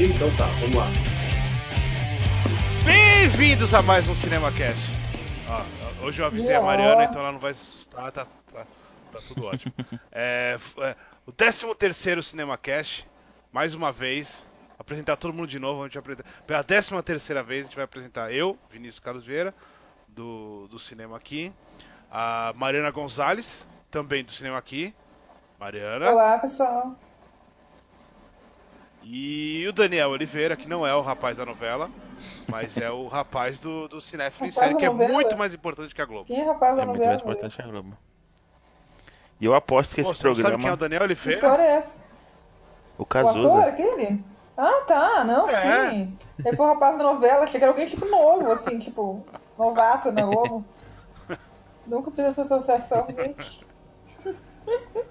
Então tá, vamos lá. Bem-vindos a mais um CinemaCast. Ó, hoje eu avisei a Mariana, então ela não vai se assustar, tá, tá, tá tudo ótimo. É, é, o 13 terceiro CinemaCast, mais uma vez, apresentar todo mundo de novo, a gente vai apresentar, pela 13 terceira vez a gente vai apresentar eu, Vinícius Carlos Vieira, do, do Cinema Aqui, a Mariana Gonzalez, também do Cinema Aqui, Mariana, Olá, pessoal. E o Daniel Oliveira, que não é o rapaz da novela, mas é o rapaz do, do em série, que é novela? muito mais importante que a Globo. Quem é rapaz da É muito novela? mais importante que a Globo. E eu aposto que Pô, esse você não sabe quem é o programa. Daniel Que Oliveira? história é essa? O O ator, Cazuza. aquele? Ah, tá, não, É. sim. Ele foi o rapaz da novela, achei que era alguém tipo novo, assim, tipo, novato na Globo. Nunca fiz essa associação, gente.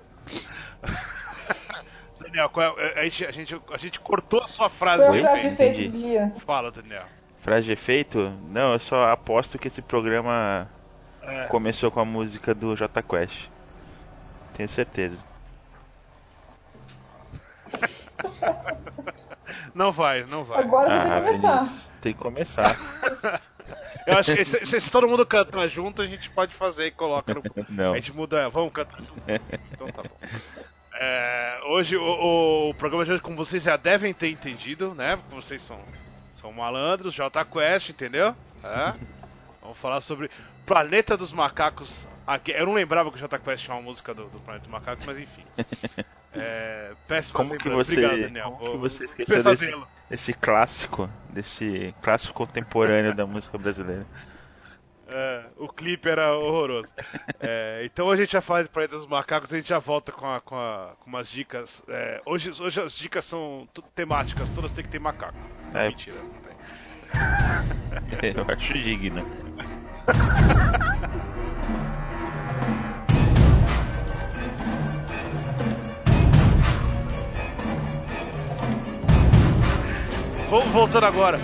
Daniel, qual é- a, gente, a, gente, a gente cortou a sua frase Foi de a frase do dia. Fala, Daniel. Frase de efeito? Não, eu só aposto que esse programa É, começou com a música do J Quest. Tenho certeza. não vai, não vai. Agora vai ter que Ah, começar. Vinícius, Tem que começar. Eu acho que se, se- se todo mundo cantar junto, a gente pode fazer e coloca no. Não. A gente muda. Vamos cantar junto. Então tá bom. É, hoje, o, o programa de hoje, como vocês já devem ter entendido, né? Porque vocês são, são malandros, J Quest, entendeu? É. Vamos falar sobre Planeta dos Macacos. Aqui- Eu não lembrava que o J Quest tinha uma música do, do Planeta dos Macacos, mas enfim. É, péssimo Como que você, Obrigado, Daniel. como que você esqueceu desse, desse clássico, desse clássico contemporâneo da música brasileira? É, o clipe era horroroso. É, então hoje a gente vai falar de Planeta dos Macacos, a gente já volta com, a- com, a- com umas dicas. É, hoje, hoje as dicas são temáticas, todas têm que ter macaco. É. Mentira, não tem. Eu acho digno. Vamos voltando agora.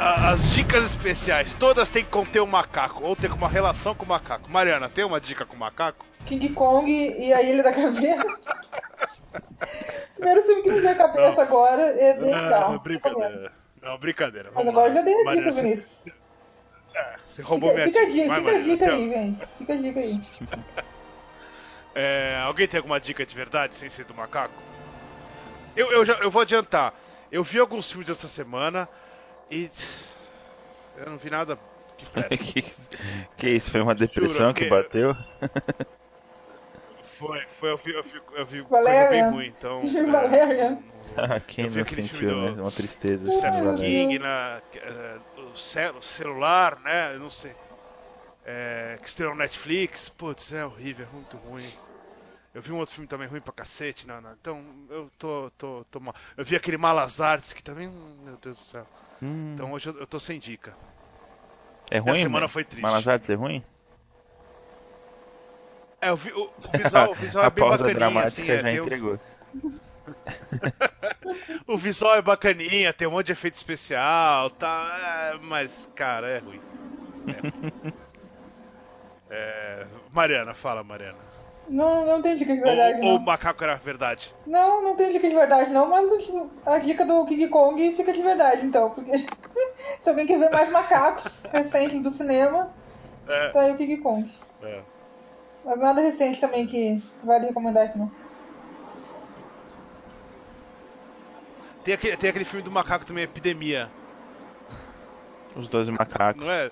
As dicas especiais, todas têm que conter um macaco, ou ter uma relação com o macaco. Mariana, tem uma dica com o macaco? King Kong e a Ilha da Caveira. Primeiro filme que me veio à cabeça agora é bem legal. Não, brincadeira. Não, brincadeira. Mas agora lá. eu já dei a dica, Mariana, você- Vinícius. É, você roubou Fica, minha fica dica. dica, Vai, fica a Mariana, dica aí, gente. Fica a dica aí. É, alguém tem alguma dica de verdade sem ser do macaco? Eu, eu, já, eu vou adiantar. Eu vi alguns filmes essa semana e. Eu não vi nada que presta. que, que isso? Foi uma depressão eu que fiquei- bateu? Foi, foi, eu vi, eu vi, eu vi coisa bem ruim, então. Você viu é, Valerian? não- Ah, quem Eu não sentiu, né? Uma tristeza. Stephen né? King, na, é, o, cel- o celular, né? Eu não sei. É, que estreou no Netflix. Putz, é horrível, é muito ruim. Eu vi um outro filme também ruim pra cacete, não, não. Então eu tô, tô, tô mal. Eu vi aquele Malas Artes que também. Meu Deus do céu. Hum, Então hoje eu, eu tô sem dica. é ruim? semana mano? foi triste. Malas é ruim? É, o, o visual, o visual é bem bacaninha, assim. é, já uns- entregou. o visual é bacaninha, tem um monte de efeito especial, tá. é, mas, cara, é ruim. É ruim. É, Mariana, fala, Mariana. Não, não tem dica de verdade, ou, ou o não. macaco era verdade. Não, não tem dica de verdade, não, mas a dica do King Kong fica de verdade, então. Porque se alguém quer ver mais macacos recentes do cinema, É, tá aí o King Kong. é. Mas nada recente também que vale recomendar aqui, não. Tem, aquele, tem aquele filme do macaco também, Epidemia, Os 12 macacos. não é?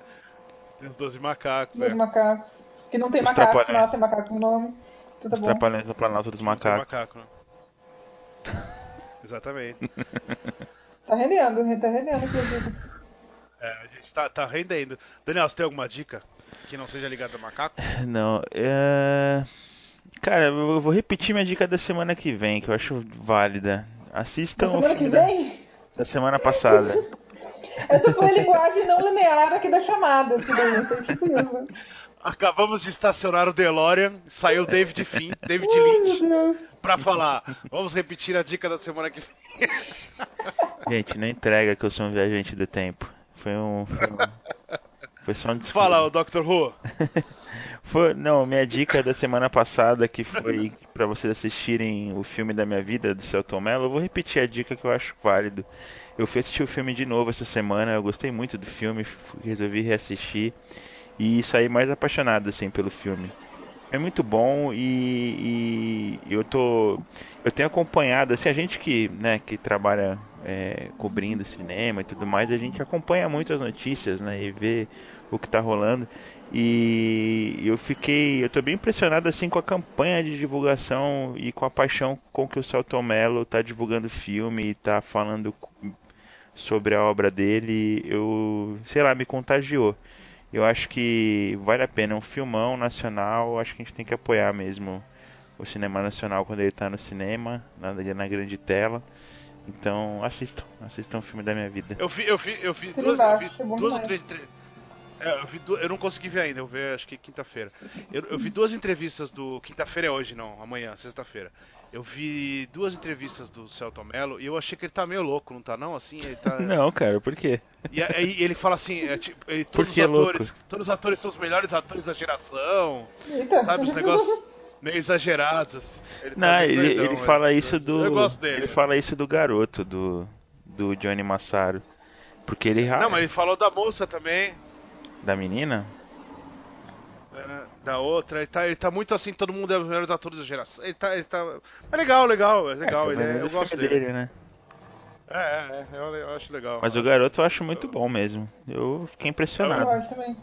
Tem os 12 macacos, Dos é. macacos. Que não tem Os macacos, Trapalhões. mas tem macaco no nome. Tudo Os bom. Trapalhões do Planalto dos Macacos. macaco, né? Exatamente. Tá rendendo, tá rendendo aqui dicas. É, a gente tá, tá rendendo. Daniel, você tem alguma dica que não seja ligada a macaco? Não, é... Cara, eu vou repetir minha dica da semana que vem, que eu acho válida. Assistam o semana que filme da- vem, da semana passada. essa foi a linguagem não linear aqui da chamada, daí. Foi tipo isso. Acabamos de estacionar o DeLorean, saiu o David Finn, David Lynch, pra falar. Vamos repetir a dica da semana que vem. Gente, não entrega que eu sou um viajante do tempo. Foi um. Foi, um- foi só um discurso. Fala, o Dr. Who. Foi, não, minha dica da semana passada, que foi para vocês assistirem o filme da minha vida, do Celton Mello, eu vou repetir a dica que eu acho válido. Eu fui assistir o filme de novo essa semana, eu gostei muito do filme, resolvi reassistir e saí mais apaixonado assim pelo filme. É muito bom e, e eu tô eu tenho acompanhado assim a gente que né que trabalha é, cobrindo cinema e tudo mais a gente acompanha muito as notícias né e vê o que está rolando. E eu fiquei eu tô bem impressionado assim com a campanha de divulgação e com a paixão com que o Celton Mello está divulgando o filme e está falando sobre a obra dele. Eu sei lá me contagiou eu acho que vale a pena. É um filmão nacional. Acho que a gente tem que apoiar mesmo o cinema nacional quando ele está no cinema, na, na grande tela. Então assistam, assistam o filme da minha vida. Eu vi, eu vi, eu vi duas, eu vi duas ou três. É, eu, vi duas, eu não consegui ver ainda, eu vi acho que quinta-feira. Eu, eu, vi duas entrevistas do. Quinta-feira é hoje, não, amanhã, sexta-feira. Eu vi duas entrevistas do Celton Mello e eu achei que ele tá meio louco, não tá não? Assim, ele tá... Não, cara, por quê? E aí ele fala assim, é, tipo, ele, todos os atores, louco? todos os atores são os melhores atores da geração. Eita. Sabe, os negócios meio exagerados. Ele tá não, tá ele, doidão, ele fala mas, isso do. Eu gosto dele. Ele fala isso do garoto, do, do Johnny Massaro. Porque ele. Não, mas ele falou da moça também. Da menina? Da outra. Ele tá, ele tá muito assim, todo mundo é os melhores atores da geração. Ele tá. Ele tá... É legal, legal, é legal. É, ele é, eu gosto dele. dele né? É, é, é, eu, acho legal. Mas o garoto eu acho muito bom mesmo. Eu fiquei impressionado. Eu acho também.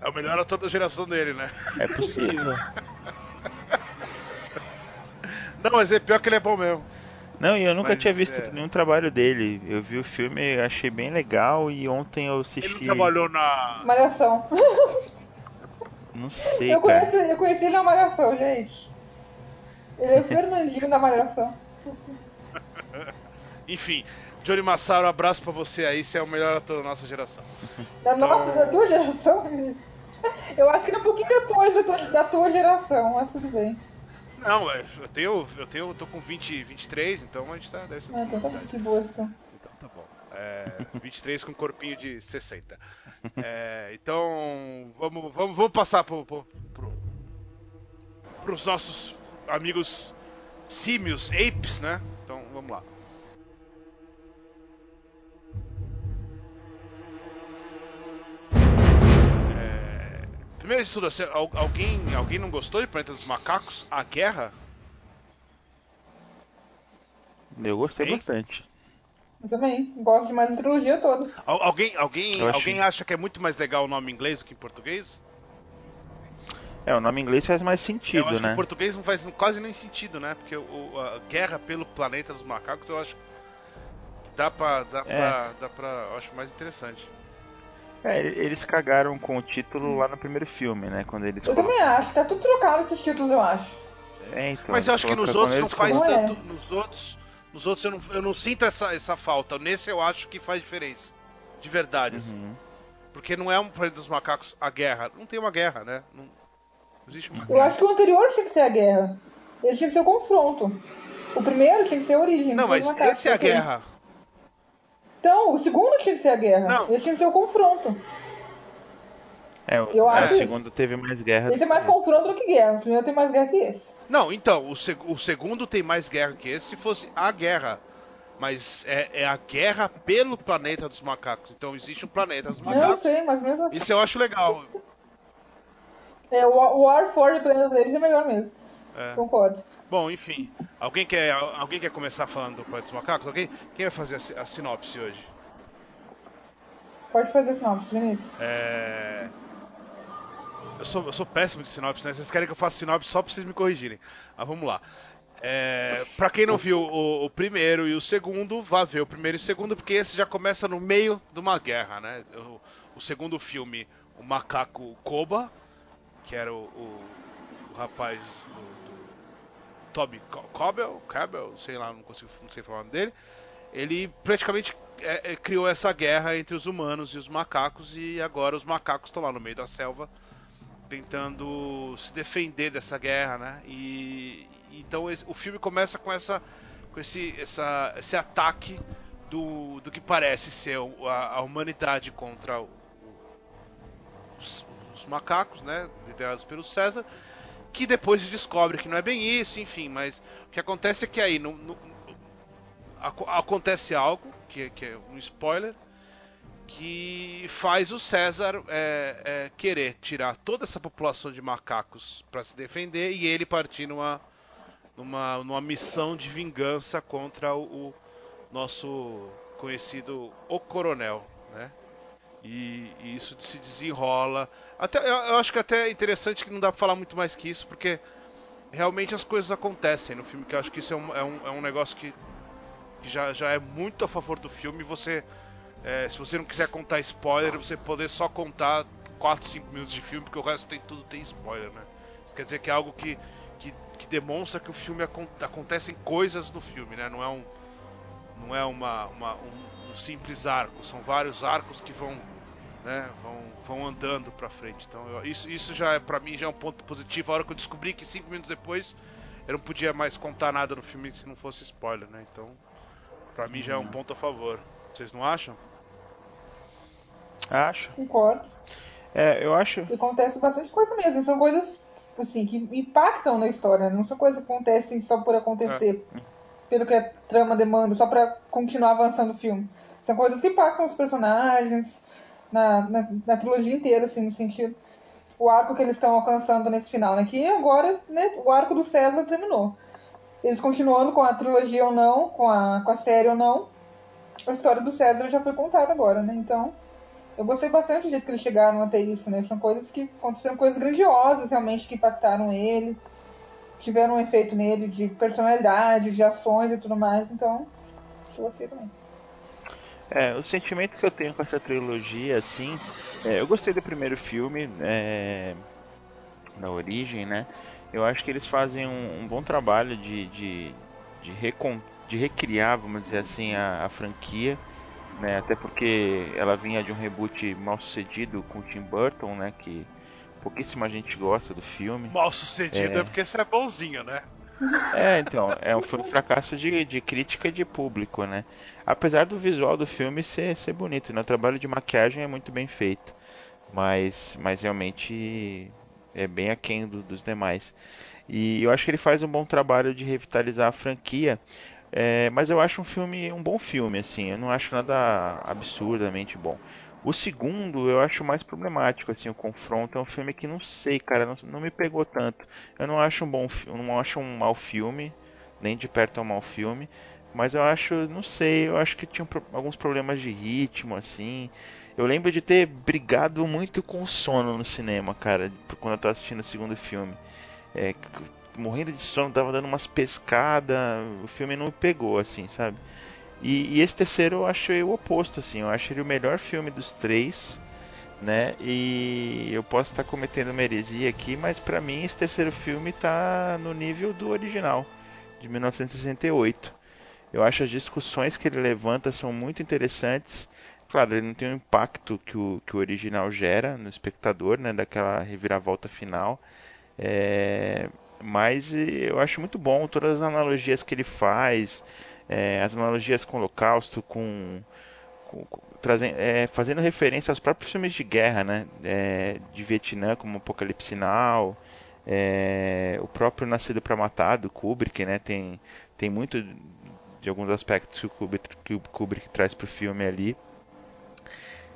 É o melhor ator da geração dele, né? É possível. Não, mas é pior que ele é bom mesmo. Não, e eu nunca mas, tinha visto é... nenhum trabalho dele. Eu vi o filme, achei bem legal e ontem eu assisti. Ele trabalhou na. Malhação. Não sei, eu cara. Conheci, eu conheci ele na Malhação, gente. Ele é o Fernandinho da Malhação. Enfim, Johnny Massaro, abraço pra você aí, você é o melhor ator da nossa geração. Da então... nossa, da tua geração? Eu acho que é um pouquinho depois da tua, da tua geração, mas tudo bem. Não, é, eu tenho, eu tenho, eu tô com 20, 23, então a gente tá, deve ser. Ah, então tá que boa, então. É, 23 com corpinho de 60. É, então, vamos, vamos, vamos passar pro, pro, pro, pros nossos amigos símios, apes, né? Então, vamos lá. É, primeiro de tudo, alguém, alguém não gostou de Planeta dos Macacos? A Guerra? Eu gostei hein? bastante. Eu também. Gosto de mais a trilogia toda. alguém alguém, alguém acha que é muito mais legal o nome em inglês do que em português? É, o nome em inglês faz mais sentido, eu acho né? Que em português não faz quase nem sentido, né? Porque o, a guerra pelo planeta dos macacos eu acho que dá pra. Dá é. pra, dá pra eu acho mais interessante. É, eles cagaram com o título lá no primeiro filme, né? Quando eles eu também acho, tá tudo trocado esses títulos, eu acho. É, então, Mas eu acho que nos outros não faz tanto. É. Nos outros nos outros eu não, eu não sinto essa, essa falta. Nesse eu acho que faz diferença. De verdade, assim. uhum. assim. Porque não é um planeta dos macacos a guerra. Não tem uma guerra, né? Não, não existe uma Eu acho que o anterior tinha que ser a guerra. Esse tinha que ser o confronto. O primeiro tinha que ser a origem. Não, mas macacos, esse é a guerra. Então, o segundo tinha que ser a guerra. Não. Esse tinha que ser o confronto. É, o, eu acho o segundo teve mais guerra. Esse é mais confronto do que guerra. O primeiro tem mais guerra que esse. Não, então, o, seg o segundo tem mais guerra que esse se fosse a guerra. Mas é, é, a guerra pelo planeta dos macacos. Então existe um planeta dos macacos. Eu sei, mas mesmo assim. Isso eu acho legal. É, o War for the Planeta deles é melhor mesmo. É. Concordo. Bom, enfim. Alguém quer, alguém quer começar falando do Planeta dos Macacos? Alguém? Quem vai fazer a, a sinopse hoje? Pode fazer a sinopse, Vinícius. É. Eu sou, eu sou péssimo de sinopse, né? Vocês querem que eu faça sinopse só pra vocês me corrigirem. Mas vamos lá. É, pra quem não viu o, o, primeiro e o segundo, vá ver o primeiro e o segundo, porque esse já começa no meio de uma guerra, né? O, o segundo filme, o macaco Koba, que era o, o, o rapaz do, do Toby Cobel, sei lá, não consigo, não sei falar o nome dele. Ele praticamente é, é, criou essa guerra entre os humanos e os macacos e agora os macacos estão lá no meio da selva tentando se defender dessa guerra, né? E então o filme começa com essa com esse essa, esse ataque do, do que parece ser a, a humanidade contra o, os, os macacos, né, liderados pelo César, que depois descobre que não é bem isso, enfim, mas o que acontece é que aí no, no, acontece algo, que, que, é um spoiler, que faz o César é, é, querer tirar toda essa população de macacos para se defender e ele partir numa, numa, numa missão de vingança contra o, o nosso conhecido O Coronel, né? E, e, isso se desenrola. Até, eu, eu, acho que até é interessante que não dá pra falar muito mais que isso, porque realmente as coisas acontecem no filme, que eu acho que isso é um, é um, é um negócio que, que, já, já é muito a favor do filme. Você, é, se você não quiser contar spoiler, você poder só contar 4, 5 minutos de filme, porque o resto tem tudo tem spoiler, né? Isso quer dizer que é algo que, que, que demonstra que o filme acontecem coisas no filme, né? Não é um não é uma, uma um, um, simples arco, são vários arcos que vão, né, vão, vão andando para frente. Então eu, isso, isso já é para mim já é um ponto positivo. A hora que eu descobri que cinco minutos depois eu não podia mais contar nada no filme se não fosse spoiler, né? Então para mim já é um uhum. ponto a favor. Vocês não acham? Acho. Concordo. É, eu acho. E acontece bastante coisa mesmo. São coisas assim que impactam na história. Não são coisas que acontecem só por acontecer. É pelo que a trama demanda, só para continuar avançando o filme. São coisas que impactam os personagens, na, na, na, trilogia inteira, assim, no sentido. O arco que eles estão alcançando nesse final, né? Que agora, né, o arco do César terminou. Eles continuando com a trilogia ou não, com a, com a série ou não, a história do César já foi contada agora, né? Então, eu gostei bastante do jeito que eles chegaram até isso, né? São coisas que aconteceram coisas grandiosas realmente que impactaram ele tiveram um efeito nele de personalidade, de ações e tudo mais, então eu gostei também. É, o sentimento que eu tenho com essa trilogia, assim, é, eu gostei do primeiro filme, é, da origem, né? Eu acho que eles fazem um, um bom trabalho de, de, de, recon, de recriar, vamos dizer assim, a, a franquia, né? Até porque ela vinha de um reboot mal sucedido com o Tim Burton, né? Que pouquíssima gente gosta do filme. Mal sucedido é, é porque você é bonzinho, né? É, então, é um, foi um fracasso de, de crítica e de público, né? Apesar do visual do filme ser, ser bonito, né? O trabalho de maquiagem é muito bem feito, mas, mas realmente é bem aquém do, dos demais. E eu acho que ele faz um bom trabalho de revitalizar a franquia, é, mas eu acho um filme um bom filme, assim, eu não acho nada absurdamente bom. O segundo eu acho mais problemático, assim, o confronto. É um filme que não sei, cara, não, não me pegou tanto. Eu não acho um bom não acho um mau filme, nem de perto é um mau filme. Mas eu acho, não sei, eu acho que tinha alguns problemas de ritmo, assim. Eu lembro de ter brigado muito com o sono no cinema, cara, quando eu tava assistindo o segundo filme. É, morrendo de sono, tava dando umas pescadas, o filme não me pegou, assim, sabe? E, e, esse terceiro eu achei o oposto, assim. Eu acho ele o melhor filme dos três, né? E eu posso estar cometendo uma heresia aqui, mas para mim esse terceiro filme está no nível do original, de 1968. Eu acho as discussões que ele levanta são muito interessantes. Claro, ele não tem o impacto que o, que o original gera no espectador, né? Daquela reviravolta final. É, mas eu acho muito bom todas as analogias que ele faz é, as analogias com o Holocausto, com, com, com trazendo, é, fazendo referência aos próprios filmes de guerra, né, é, de Vietnã, como Apocalipse é, o próprio Nascido para Matar do Kubrick, né, tem tem muito de alguns aspectos que o Kubrick, que o Kubrick traz filme ali.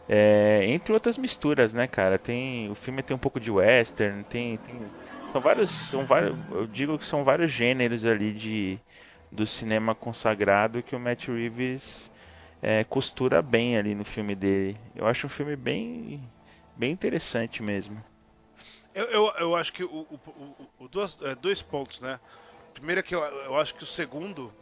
É, entre outras misturas, né, cara? Tem o filme tem um pouco de western, tem, tem são vários, são vários, eu digo que são vários gêneros ali de do cinema consagrado que o Matt Reeves é, costura bem ali no filme dele. Eu acho um filme bem, bem interessante mesmo. Eu, eu, eu acho que o, o, o, dois, é, dois pontos, né? Primeiro é que eu, eu, acho que o segundo,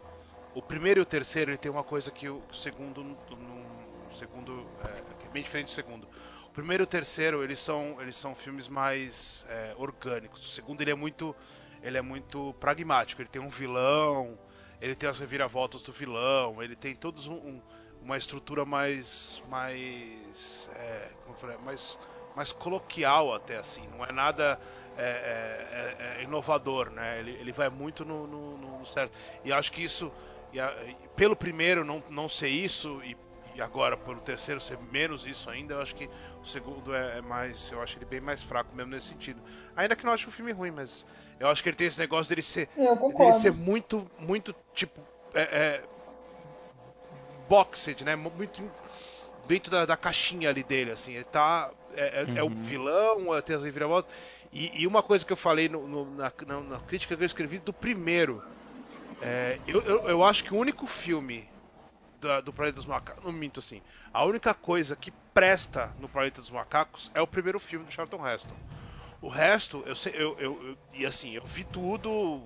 o primeiro e o terceiro, ele tem uma coisa que o segundo, no, no segundo é, é bem diferente do segundo. Primeiro e terceiro, eles são, eles são filmes mais é, orgânicos. O segundo, ele é muito, ele é muito pragmático. Ele tem um vilão, ele tem as reviravoltas do vilão, ele tem todos um, um, uma estrutura mais mais é, falar, mais mais coloquial até assim, não é nada é, é, é, é inovador, né? Ele, ele vai muito no, no, no certo. E acho que isso, a, pelo primeiro não, não ser isso e, e agora pelo terceiro ser menos isso ainda, eu acho que o segundo é, é, mais. Eu acho ele bem mais fraco mesmo nesse sentido. Ainda que não acho o filme ruim, mas eu acho que ele tem esse negócio dele ser. dele ser muito, muito tipo. É, é, boxed, né? Muito dentro da, da, caixinha ali dele, assim. Ele tá. É, é, uhum. é o vilão, tem as reviravoltas. E, e, uma coisa que eu falei no, no, na, na, na, crítica que eu escrevi do primeiro. É, eu, eu, eu, acho que o único filme do, do Planeta dos Macacos. Não minto assim. A única coisa que presta no Planeta dos Macacos é o primeiro filme do Charlton Heston. O resto, eu sei, eu, eu, eu, e assim, eu vi tudo,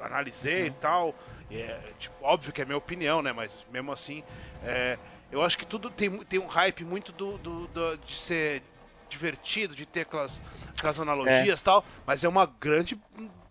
analisei uhum. e tal. E é, tipo, óbvio que é minha opinião, né? Mas mesmo assim, é, eu acho que tudo tem, tem um hype muito do, do, do de ser divertido, de ter aquelas, aquelas analogias e é. tal, mas é uma grande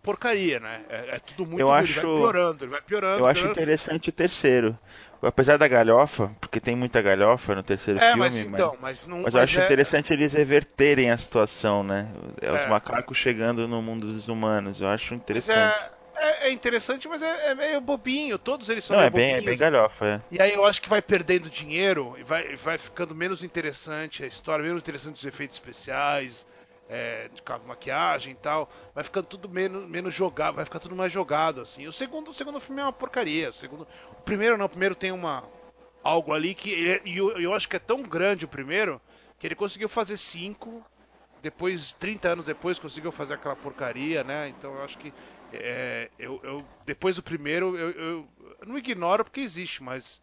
porcaria, né? É, é tudo muito eu ruim, acho... ele vai piorando, vai piorando. Eu piorando. acho interessante o terceiro. Apesar da galhofa, porque tem muita galhofa no terceiro é, filme, mas, então, mas, não, mas eu acho é... interessante eles reverterem a situação, né? Os é. macacos chegando no mundo dos humanos. Eu acho interessante. É, é, interessante, mas é, é, meio bobinho. Todos eles são Não, é bem, é bem galhofa, é. E aí eu acho que vai perdendo dinheiro e vai, vai ficando menos interessante a história, menos interessante os efeitos especiais é, de maquiagem e tal, vai ficando tudo menos, menos jogado, vai ficar tudo mais jogado, assim. O segundo, o segundo filme é uma porcaria. O, segundo, o primeiro não, o primeiro tem uma. algo ali que. Ele, e eu, eu acho que é tão grande o primeiro que ele conseguiu fazer cinco. Depois, 30 anos depois, conseguiu fazer aquela porcaria, né? Então eu acho que. É, eu, eu, depois do primeiro, eu, eu, eu não ignoro porque existe, mas.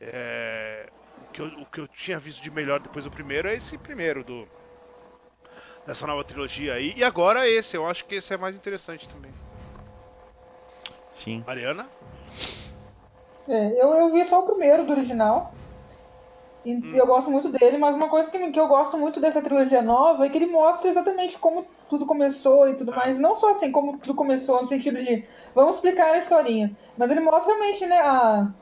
É, o, que o que eu tinha visto de melhor depois do primeiro é esse primeiro do dessa nova trilogia aí. E agora esse, eu acho que esse é mais interessante também. Sim. Mariana? É, eu, eu vi só o primeiro do original. E hum. eu gosto muito dele, mas uma coisa que, que eu gosto muito dessa trilogia nova é que ele mostra exatamente como tudo começou e tudo ah. mais. Não só assim como tudo começou, no sentido de vamos explicar a historinha. Mas ele mostra realmente né, a,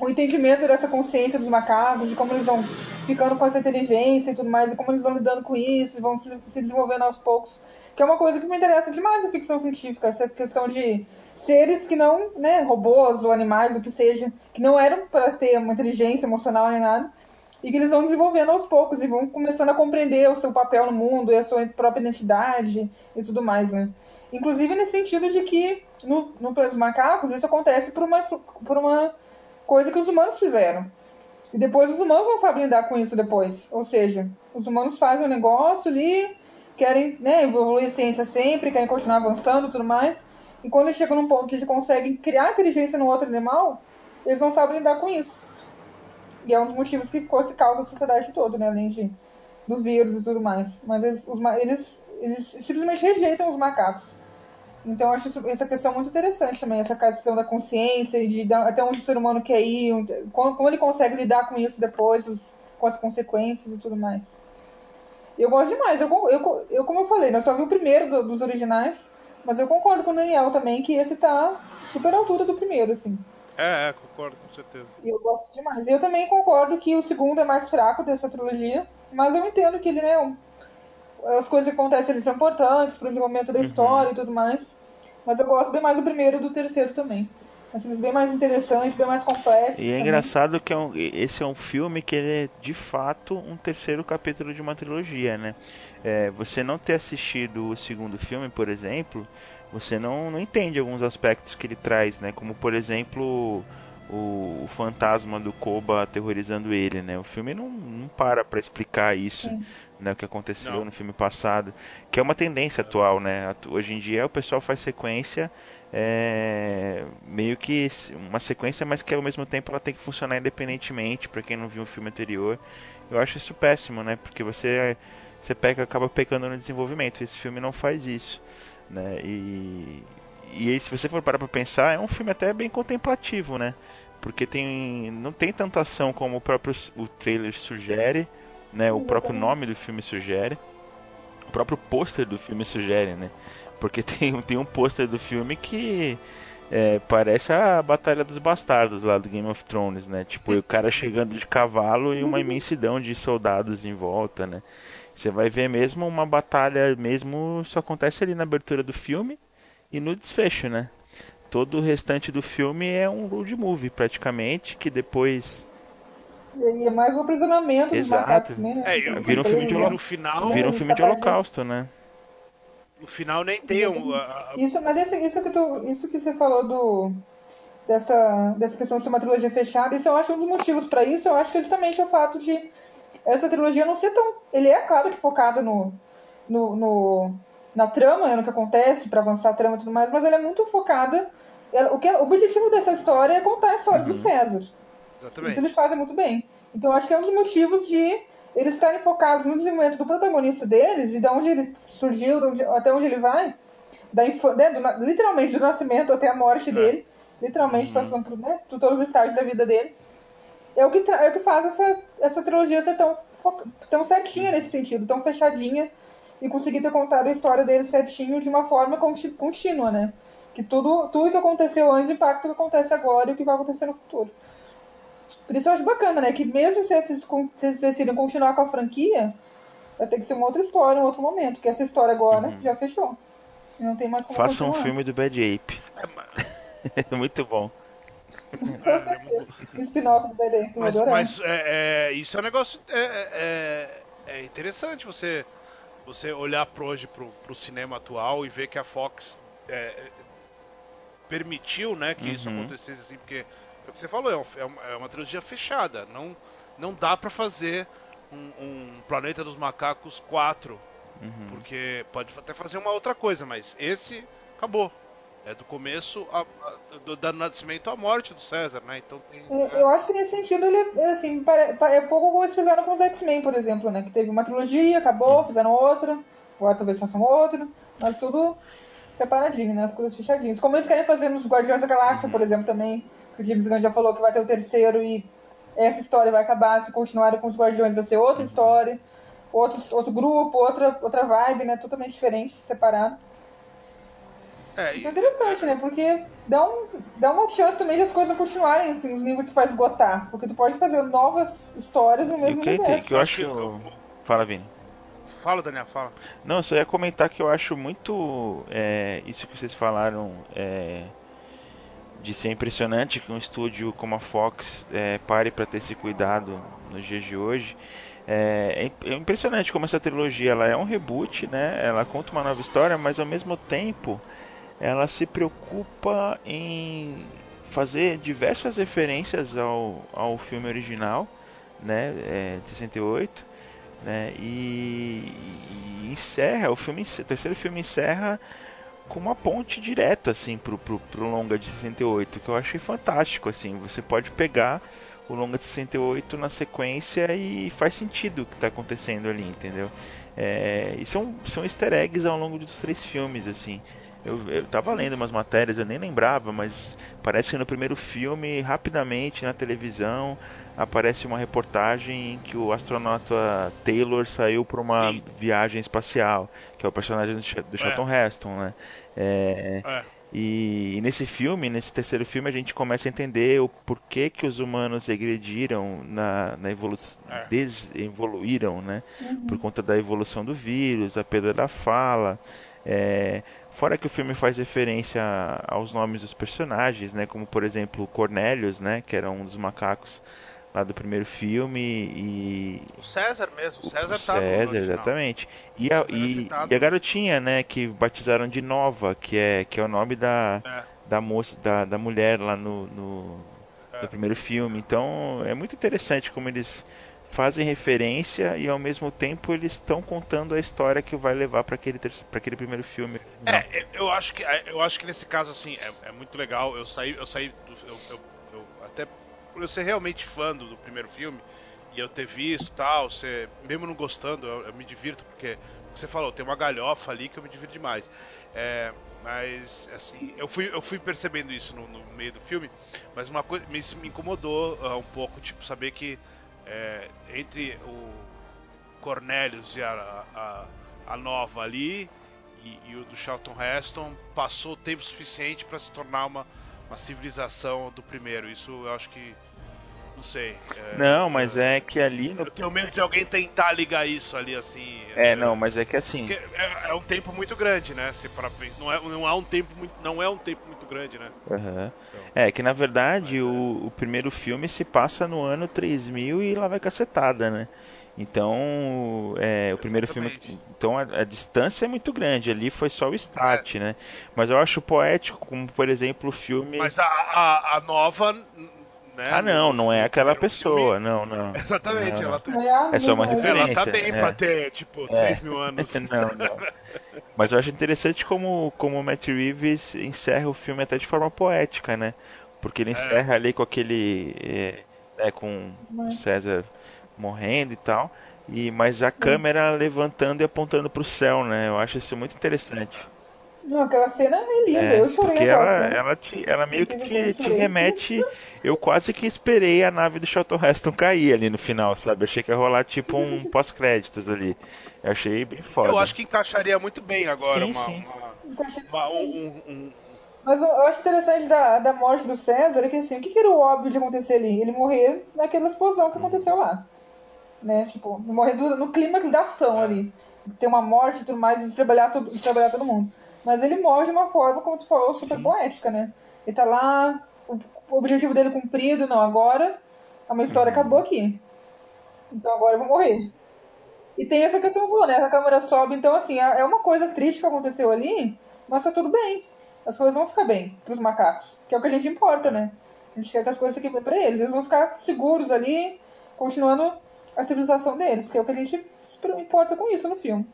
o entendimento dessa consciência dos macacos, de como eles vão ficando com essa inteligência e tudo mais, e como eles vão lidando com isso, e vão se, se desenvolvendo aos poucos. Que é uma coisa que me interessa demais na ficção científica, essa questão de seres que não, né, robôs ou animais, o que seja, que não eram para ter uma inteligência emocional nem nada, e que eles vão desenvolvendo aos poucos e vão começando a compreender o seu papel no mundo e a sua própria identidade e tudo mais, né? Inclusive nesse sentido de que no, no Macacos isso acontece por uma, por uma coisa que os humanos fizeram. E depois os humanos não sabem lidar com isso depois. Ou seja, os humanos fazem um negócio ali, querem né, evoluir a ciência sempre, querem continuar avançando e tudo mais. E quando eles chegam num ponto que eles conseguem criar inteligência no outro animal, eles não sabem lidar com isso. E é um dos motivos que se causa a sociedade toda, né? Além de, do vírus e tudo mais. Mas eles, os, eles, eles simplesmente rejeitam os macacos. Então, eu acho essa questão muito interessante também, essa questão da consciência, de até onde o ser humano quer ir, como, como ele consegue lidar com isso depois, os, com as consequências e tudo mais. Eu gosto demais. Eu, eu, eu como eu falei, né, eu só vi o primeiro do, dos originais, mas eu concordo com o Daniel também que esse tá super à altura do primeiro, assim. É, é, concordo, com certeza. Eu gosto demais. Eu também concordo que o segundo é mais fraco dessa trilogia, mas eu entendo que ele, né, as coisas que acontecem ali são importantes para o desenvolvimento da uhum. história e tudo mais. Mas eu gosto bem mais do primeiro e do terceiro também. Eles bem mais interessantes, bem mais complexos. E é também. engraçado que é um, esse é um filme que ele é de fato um terceiro capítulo de uma trilogia, né? É, você não ter assistido o segundo filme, por exemplo, você não, não entende alguns aspectos que ele traz, né? Como por exemplo o, o fantasma do Koba aterrorizando ele, né? O filme não, não para para explicar isso, Sim. Né? O que aconteceu não. no filme passado, que é uma tendência atual, né? Hoje em dia o pessoal faz sequência é, meio que uma sequência, mas que ao mesmo tempo ela tem que funcionar independentemente para quem não viu o filme anterior. Eu acho isso péssimo, né? Porque você você pega acaba pecando no desenvolvimento. Esse filme não faz isso, né? E e aí, se você for parar pra pensar, é um filme até bem contemplativo, né? Porque tem não tem tanta ação como o próprio o trailer sugere, né? O próprio nome do filme sugere. O próprio pôster do filme sugere, né? Porque tem, tem um pôster do filme que é, parece a Batalha dos Bastardos lá do Game of Thrones, né? Tipo, o cara chegando de cavalo e uma imensidão de soldados em volta, né? Você vai ver mesmo uma batalha, mesmo isso acontece ali na abertura do filme e no desfecho, né? Todo o restante do filme é um road movie praticamente, que depois E é mais um aprisionamento dos macacos também, né? É, eu- Vira um filme de holo- no final, Vira um filme de holocausto, né? no final nem tem um. a- Isso, mas esse- isso, que tu, isso que você falou do dessa, dessa questão de ser uma trilogia fechada, isso eu acho um dos motivos pra isso, eu acho que é justamente o fato de essa trilogia não ser tão. Ele é claro que focado no, no, no- na trama, né, no que acontece, pra avançar a trama e tudo mais, mas ela é muito focada. ela- o, que, o objetivo dessa história é contar a história do César. Isso exatamente. eles fazem muito bem. Então acho que é um dos motivos de eles estarem focados no desenvolvimento do protagonista deles e de onde ele surgiu, de onde- até onde ele vai, da né, do literalmente do nascimento até a morte dele, literalmente passando por, né, por todos os estágios da vida dele. É o que, é o que faz essa, essa trilogia ser tão, tão certinha nesse sentido, tão fechadinha e conseguir ter contado a história dele certinho de uma forma contínua, né? Que tudo, tudo que aconteceu antes impacta o que acontece agora e o que vai acontecer no futuro. Por isso eu acho bacana, né? Que mesmo se eles, con- se decidem continuar com a franquia, vai ter que ser uma outra história, um outro momento. Porque essa história agora já fechou. E não tem mais como Faça um continuar. filme do Bad Ape. Muito bom. Com certeza. O spin-off do que eu Mas, mas é, é, isso é um negócio é, é, é interessante você você olhar pro hoje pro, pro cinema atual e ver que a Fox é, é, permitiu né que isso Uhum. acontecesse assim porque é o que você falou é, um- é uma, é uma trilogia fechada não não dá pra fazer um, um Planeta dos Macacos 4 Uhum. porque pode até fazer uma outra coisa mas esse acabou é do começo a, a- do, do nascimento à morte do César né então tem É, Eu acho que nesse sentido ele é, assim, é pouco como eles fizeram com os X-Men, por exemplo, né? Que teve uma trilogia, acabou, fizeram outra, agora talvez façam outra, mas tudo separadinho, né? As coisas fechadinhas. Como eles querem fazer nos Guardiões da Galáxia, por exemplo, também, o James Gunn já falou que vai ter o terceiro e essa história vai acabar, se continuarem com os Guardiões vai ser outra história, outros, outro grupo, outra, outra vibe, né? Totalmente diferente, separado. é, Isso é interessante, né? Porque dá, um, dá uma chance também de as coisas continuarem, assim, os níveis que faz esgotar. Porque tu pode fazer novas histórias no mesmo o que, universo. que eu Acho acho. que eu- Fala, Vini. Fala, Daniel, fala. Não, eu só ia comentar que eu acho muito é, isso que vocês falaram é, de ser impressionante que um estúdio como a Fox é, pare para ter esse cuidado nos dias de hoje. É, é é impressionante como essa trilogia ela é um reboot, né? Ela conta uma nova história, mas ao mesmo tempo ela se preocupa em fazer diversas referências ao, ao filme original, né? É, de 68 né? E, e encerra o filme, o terceiro filme encerra com uma ponte direta assim pro, pro, pro longa de 68, que eu achei fantástico assim. Você pode pegar o longa de 68 na sequência e faz sentido o que está acontecendo ali, entendeu? É, e são, são easter eggs ao longo dos três filmes, assim. Eu, eu tava lendo umas matérias, eu nem lembrava, mas parece que no primeiro filme, rapidamente na televisão, aparece uma reportagem em que o astronauta Taylor saiu para uma Sim. viagem espacial, que é o personagem do, Ch- do Charlton Heston, né? É, É. e, e nesse filme, nesse terceiro filme, a gente começa a entender o porquê que os humanos regrediram na, na evolução, É. desevoluíram, né? Por conta da evolução do vírus, a perda da fala. É, fora que o filme faz referência aos nomes dos personagens, né? Como por exemplo o Cornelius, né? Que era um dos macacos lá do primeiro filme e O César mesmo, o César o tá César, original. exatamente. E a, César e- e a garotinha, né, que batizaram de Nova, que é, que é o nome da, É. da moça, da, da mulher lá no, no, É. no primeiro filme. Então é muito interessante como eles fazem referência e ao mesmo tempo eles estão contando a história que vai levar para aquele, pra aquele primeiro filme. É, eu- eu acho que eu acho que nesse caso assim é, é muito legal. Eu saí, eu saí, do- eu, eu- eu- até eu ser realmente fã do, do primeiro filme e eu ter visto tal, você, mesmo não gostando, eu, eu me divirto porque você falou tem uma galhofa ali que eu me divirto demais. É, mas assim, eu fui, eu fui percebendo isso no, no meio do filme, mas uma coisa me, me incomodou ah, um pouco, tipo saber que é, entre o Cornelius e a, a, a nova ali e, e o do Charlton Heston passou tempo suficiente para se tornar uma, uma civilização do primeiro. Isso eu acho que Não sei. É, não, mas é que ali. No... Eu tenho medo de alguém tentar ligar isso ali assim. É, é não, mas é que assim. É, é, um tempo muito grande, né? Se para não é, não é um tempo muito, não é um tempo muito grande, né? Uhum. Então, é que na verdade o, é. o primeiro filme se passa no ano 3000 e lá vai cacetada, né? Então, é, o primeiro filme. Então a, a, distância é muito grande. Ali foi só o start, é. né? Mas eu acho poético, como por exemplo o filme. Mas a, a, a nova né? Ah, não, não é aquela pessoa, filme. não, não. Exatamente, não, ela tá... É só uma referência. Ela tá bem é. pra ter, tipo, é. 3 mil anos. não, não. Mas eu acho interessante como, como o Matt Reeves encerra o filme até de forma poética, né? Porque ele é. encerra ali com aquele. É, né, com o César morrendo e tal. E, mas a câmera levantando e apontando para o céu, né? Eu acho isso muito interessante. Não, aquela cena é linda, é, eu chorei porque ela, ela, te, ela meio que te, te, remete. Eu quase que esperei a nave do Charlton Heston cair ali no final, sabe? achei que ia rolar tipo um pós-créditos ali. Eu achei bem foda. Eu acho que encaixaria muito bem agora sim, uma, sim. Uma, uma, um, um, Mas eu acho interessante da, da morte do César é que assim, o que, que era o óbvio de acontecer ali? Ele morrer naquela explosão que aconteceu lá. Né? Tipo, morrer no clímax da ação ali. Ter uma morte e tudo mais, e trabalhar todo, trabalhar todo mundo. Mas ele morre de uma forma, como tu falou, super poética, né? Ele tá lá, o objetivo dele cumprido, não, agora a minha história uhum. acabou aqui. Então agora eu vou morrer. E tem essa questão boa, né? A câmera sobe, então assim, é, é uma coisa triste que aconteceu ali, mas tá tudo bem. As coisas vão ficar bem pros macacos, que é o que a gente importa, né? A gente quer que as coisas fiquem bem pra eles. Eles vão ficar seguros ali, continuando a civilização deles, que é o que a gente importa com isso no filme.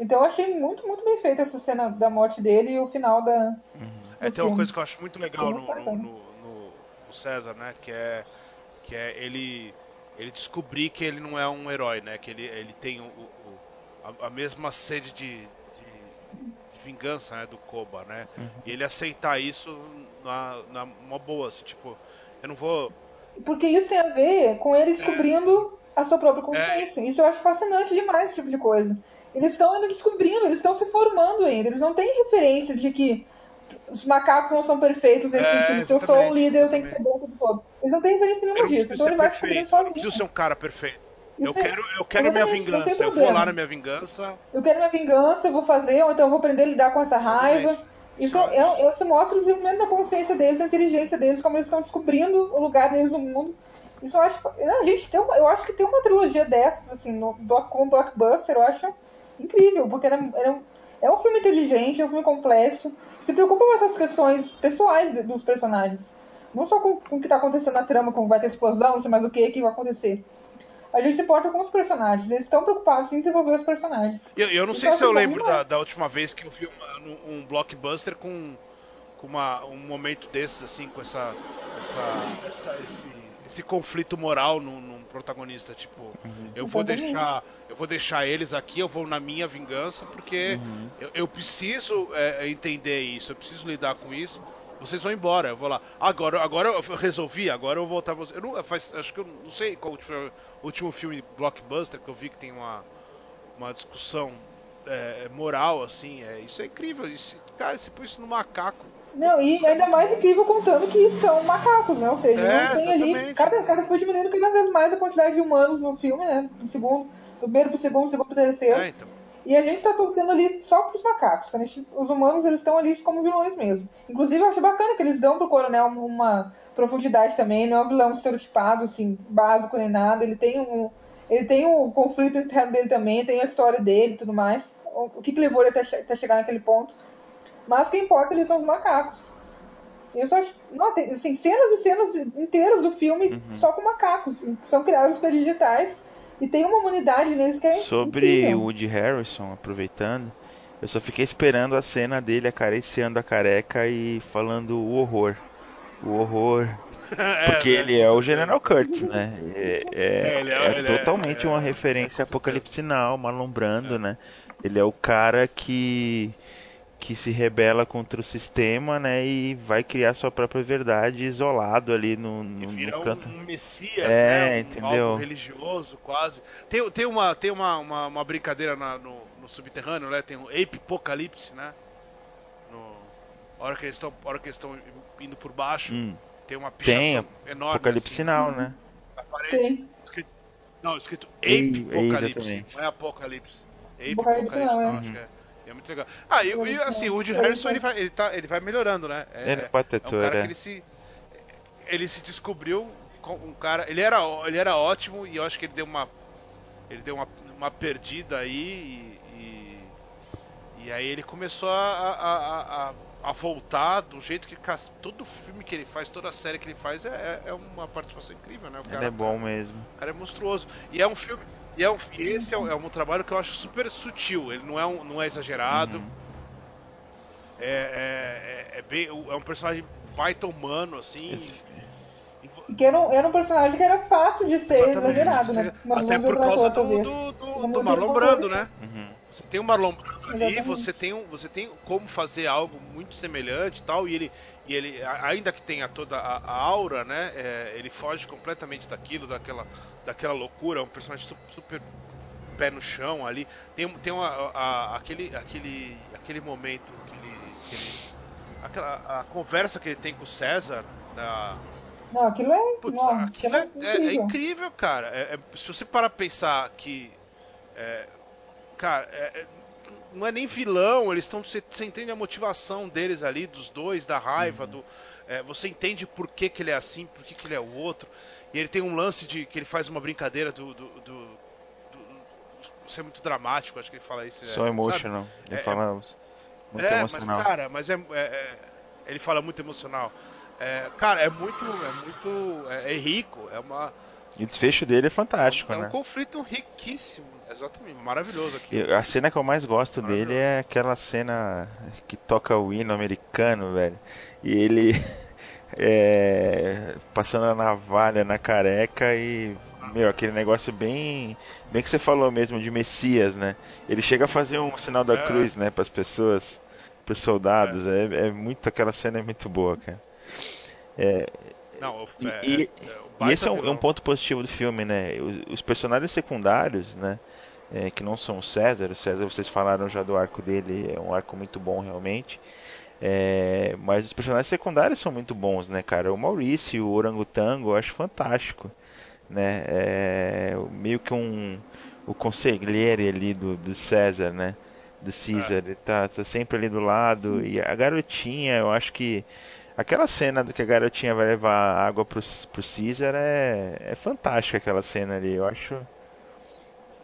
Então eu achei muito, muito bem feita essa cena da morte dele e o final da. Uhum. É, tem uma coisa que eu acho muito legal no, no, no, no, César, né? Que é, que é ele, ele descobrir que ele não é um herói, né? Que ele, ele tem o, o a, a, mesma sede de, de, de, vingança né, do Koba, né? Uhum. E ele aceitar isso na, na uma boa, assim, tipo, eu não vou. Porque isso tem a ver com ele descobrindo é, a sua própria consciência. É, isso eu acho fascinante demais, esse tipo de coisa. Eles estão ainda descobrindo, eles estão se formando ainda. Eles não têm referência de que os macacos não são perfeitos nesse é, sentido. Se eu sou um líder, eu tenho que ser bom tudo todo. Eles não têm referência nenhuma disso. Então ele vai descobrindo sozinho. Eu preciso ser um cara perfeito. eu é, quero, eu quero minha vingança. Eu vou lá na minha vingança. Eu quero minha vingança, eu vou fazer, ou então eu vou aprender a lidar com essa raiva. Isso, é, é, isso mostra o desenvolvimento da consciência deles, da inteligência deles, como eles estão descobrindo o lugar deles no mundo. Isso eu acho. A gente tem uma, eu acho que tem uma trilogia dessas, assim, no, com Blockbuster, eu acho incrível, porque é, é, um, é um filme inteligente, é um filme complexo, se preocupa com essas questões pessoais de, dos personagens. Não só com, com o que está acontecendo na trama, como vai ter explosão, não sei mais o que, que vai acontecer. A gente se importa com os personagens, eles estão preocupados em desenvolver os personagens. Eu, eu não sei se eu lembro da, da, última vez que eu vi uma, um, blockbuster com, com uma, um momento desses, assim, com essa, essa, essa esse esse conflito moral num, num protagonista, tipo, uhum. eu vou deixar, eu vou deixar eles aqui, eu vou na minha vingança, porque uhum. eu, eu, preciso é, entender isso, eu preciso lidar com isso. Vocês vão embora, eu vou lá. Agora, agora eu resolvi, agora eu vou voltar. Eu não, faz, acho que eu não sei qual foi o último filme blockbuster que eu vi que tem uma, uma discussão é, moral, assim. É, isso é incrível. Isso, cara, se põe isso no macaco não, e ainda mais incrível contando que são macacos, né? Ou seja, é, não tem ali. Cada, cada foi diminuindo cada vez mais a quantidade de humanos no filme, né? Do segundo, do primeiro pro segundo, segundo pro terceiro. É, então. E a gente está torcendo ali só pros macacos. Gente, os humanos eles estão ali como vilões mesmo. Inclusive, eu acho bacana que eles dão pro coronel uma profundidade também. Não é um vilão estereotipado, assim, básico nem nada. Ele tem um. Ele tem o um conflito interno dele também, tem a história dele e tudo mais. O que, que levou ele até, até chegar naquele ponto. Mas o que importa eles são os macacos. Eu só acho, não, tem, assim, cenas e cenas inteiras do filme uhum. só com macacos, que são criados pelos digitais. E tem uma humanidade neles que é Sobre incrível. o Woody Harrison, aproveitando, eu só fiquei esperando a cena dele acariciando a careca e falando o horror. O horror. É, Porque é, ele é o General Kurtz, né? É, é, é, é, é totalmente uma referência a Apocalipse Now, malombrando, né? Ele é o cara que que se rebela contra o sistema, né, e vai criar sua própria verdade isolado ali no, no, vira no canto. Um, messias, é, né, um entendeu? religioso quase. Tem, tem uma tem uma, uma, uma brincadeira na, no, no, subterrâneo, né? Tem o um Apocalipse, né? No, a hora que eles estão, hora que eles estão indo por baixo, hum. tem uma pichação tem, enorme. Apocalipse assim. Sinal, né? parede. Tem. Escrito, não, escrito Apocalipse, não é Apocalipse. Ape Apocalipse, não, é. acho que é. É muito legal. Ah, e, e assim, o Woody Harrison ele vai, ele, tá, ele vai melhorando, né? É, ele pode ter é um cara que ele se, ele se descobriu um cara. Ele era, ele era ótimo e eu acho que ele deu uma. Ele deu uma, uma perdida aí e, e, e aí ele começou a, a, a, a, voltar do jeito que todo filme que ele faz, toda série que ele faz é, é uma participação incrível, né? O cara ele é bom tá, mesmo. O cara é monstruoso. E é um filme. E, é um, e esse é um, é um, trabalho que eu acho super sutil. Ele não é, um, não é exagerado. Uhum. É, é, é, bem, é um personagem baita humano, assim. Esse, que era um, era um personagem que era fácil de ser Exatamente. exagerado, né? Até por causa do, do, do, do Marlon Brando, né? Uhum. Você tem o Marlon Brando ali, você tem, você tem como fazer algo muito semelhante e tal, e ele, e ele ainda que tenha toda a, a aura, né? É, ele foge completamente daquilo, daquela, daquela loucura, é um personagem super pé no chão ali. Tem, tem uma, a, aquele, aquele, aquele momento que ele, que ele aquela a conversa que ele tem com o César, da, não, aquilo é. Não, aquilo é, é, incrível. é, incrível. cara. É, é, se você para pensar que. É, cara, é, não é nem vilão, eles estão. Você, você, entende a motivação deles ali, dos dois, da raiva, uhum. do. você entende por que, que ele é assim, por que, que ele é o outro. E ele tem um lance de que ele faz uma brincadeira do. do, do, do isso é muito dramático, acho que ele fala isso. Só emotional. Ele fala. Muito é, emocional. mas cara, mas é, ele fala muito emocional. É, cara, é muito. É muito. É, é, rico, é uma. E o desfecho dele é fantástico, é um, né? É um conflito riquíssimo, exatamente, maravilhoso aqui. E a cena que eu mais gosto dele é aquela cena que toca o hino americano, velho. E ele é, passando a navalha na careca e meu, aquele negócio bem, bem que você falou mesmo de Messias, né? Ele chega a fazer um sinal da é. cruz, né, para as pessoas, para os soldados. É. é. É, muito aquela cena é muito boa, cara. É, Não, e, é, e, é, e esse é um, é um, ponto positivo do filme, né? Os, os personagens secundários, né? É, que não são o César. O César, vocês falaram já do arco dele, é um arco muito bom realmente. É, mas os personagens secundários são muito bons, né, cara? O Maurício, o Orangotango, eu acho fantástico, né? É, meio que um o conselheiro ali do, do César, né? Do César, é. ele tá, tá sempre ali do lado. Sim. E a garotinha, eu acho que Aquela cena que a garotinha vai levar água pro, pro Caesar é, é fantástica aquela cena ali, eu acho.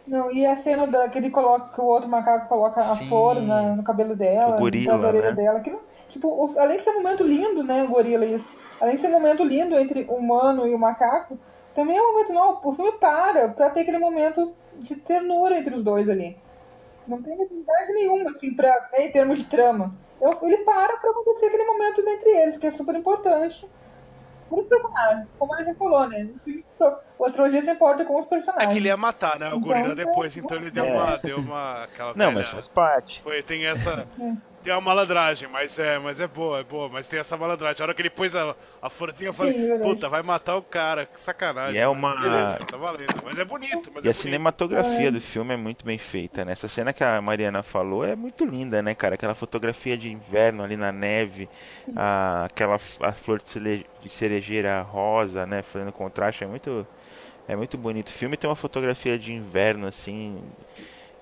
Não, e a cena da, que ele coloca, que o outro macaco coloca Sim. a flor na, no cabelo dela, o gorila, nas orelhas né? dela. Aquilo, tipo, além de ser um momento lindo, né, o gorila, isso. Além de ser um momento lindo entre o humano e o macaco, também é um momento, não, o filme para pra ter aquele momento de ternura entre os dois ali. Não tem necessidade nenhuma, assim, pra, né, em termos de trama ele para para acontecer aquele momento entre eles, que é super importante com os personagens, como a gente falou, né? O trilogia se importa com os personagens. É que ele ia matar, né? O então, gorila depois, então ele deu é. uma. Deu uma aquela Não, velha... mas faz parte. Foi, tem essa. É. Tem uma malandragem, mas é, mas é boa, é boa, mas tem essa malandragem. A hora que ele pôs a, a florzinha, eu falei, Sim, puta, vai matar o cara, que sacanagem. E é uma. Beleza, tá valendo. Mas é bonito, mas E é a cinematografia é. do filme é muito bem feita, né? Essa cena que a Mariana falou é muito linda, né, cara? Aquela fotografia de inverno ali na neve, a, aquela a flor de cerejeira rosa, né? Fazendo contraste, é muito. É muito bonito. O filme tem uma fotografia de inverno, assim,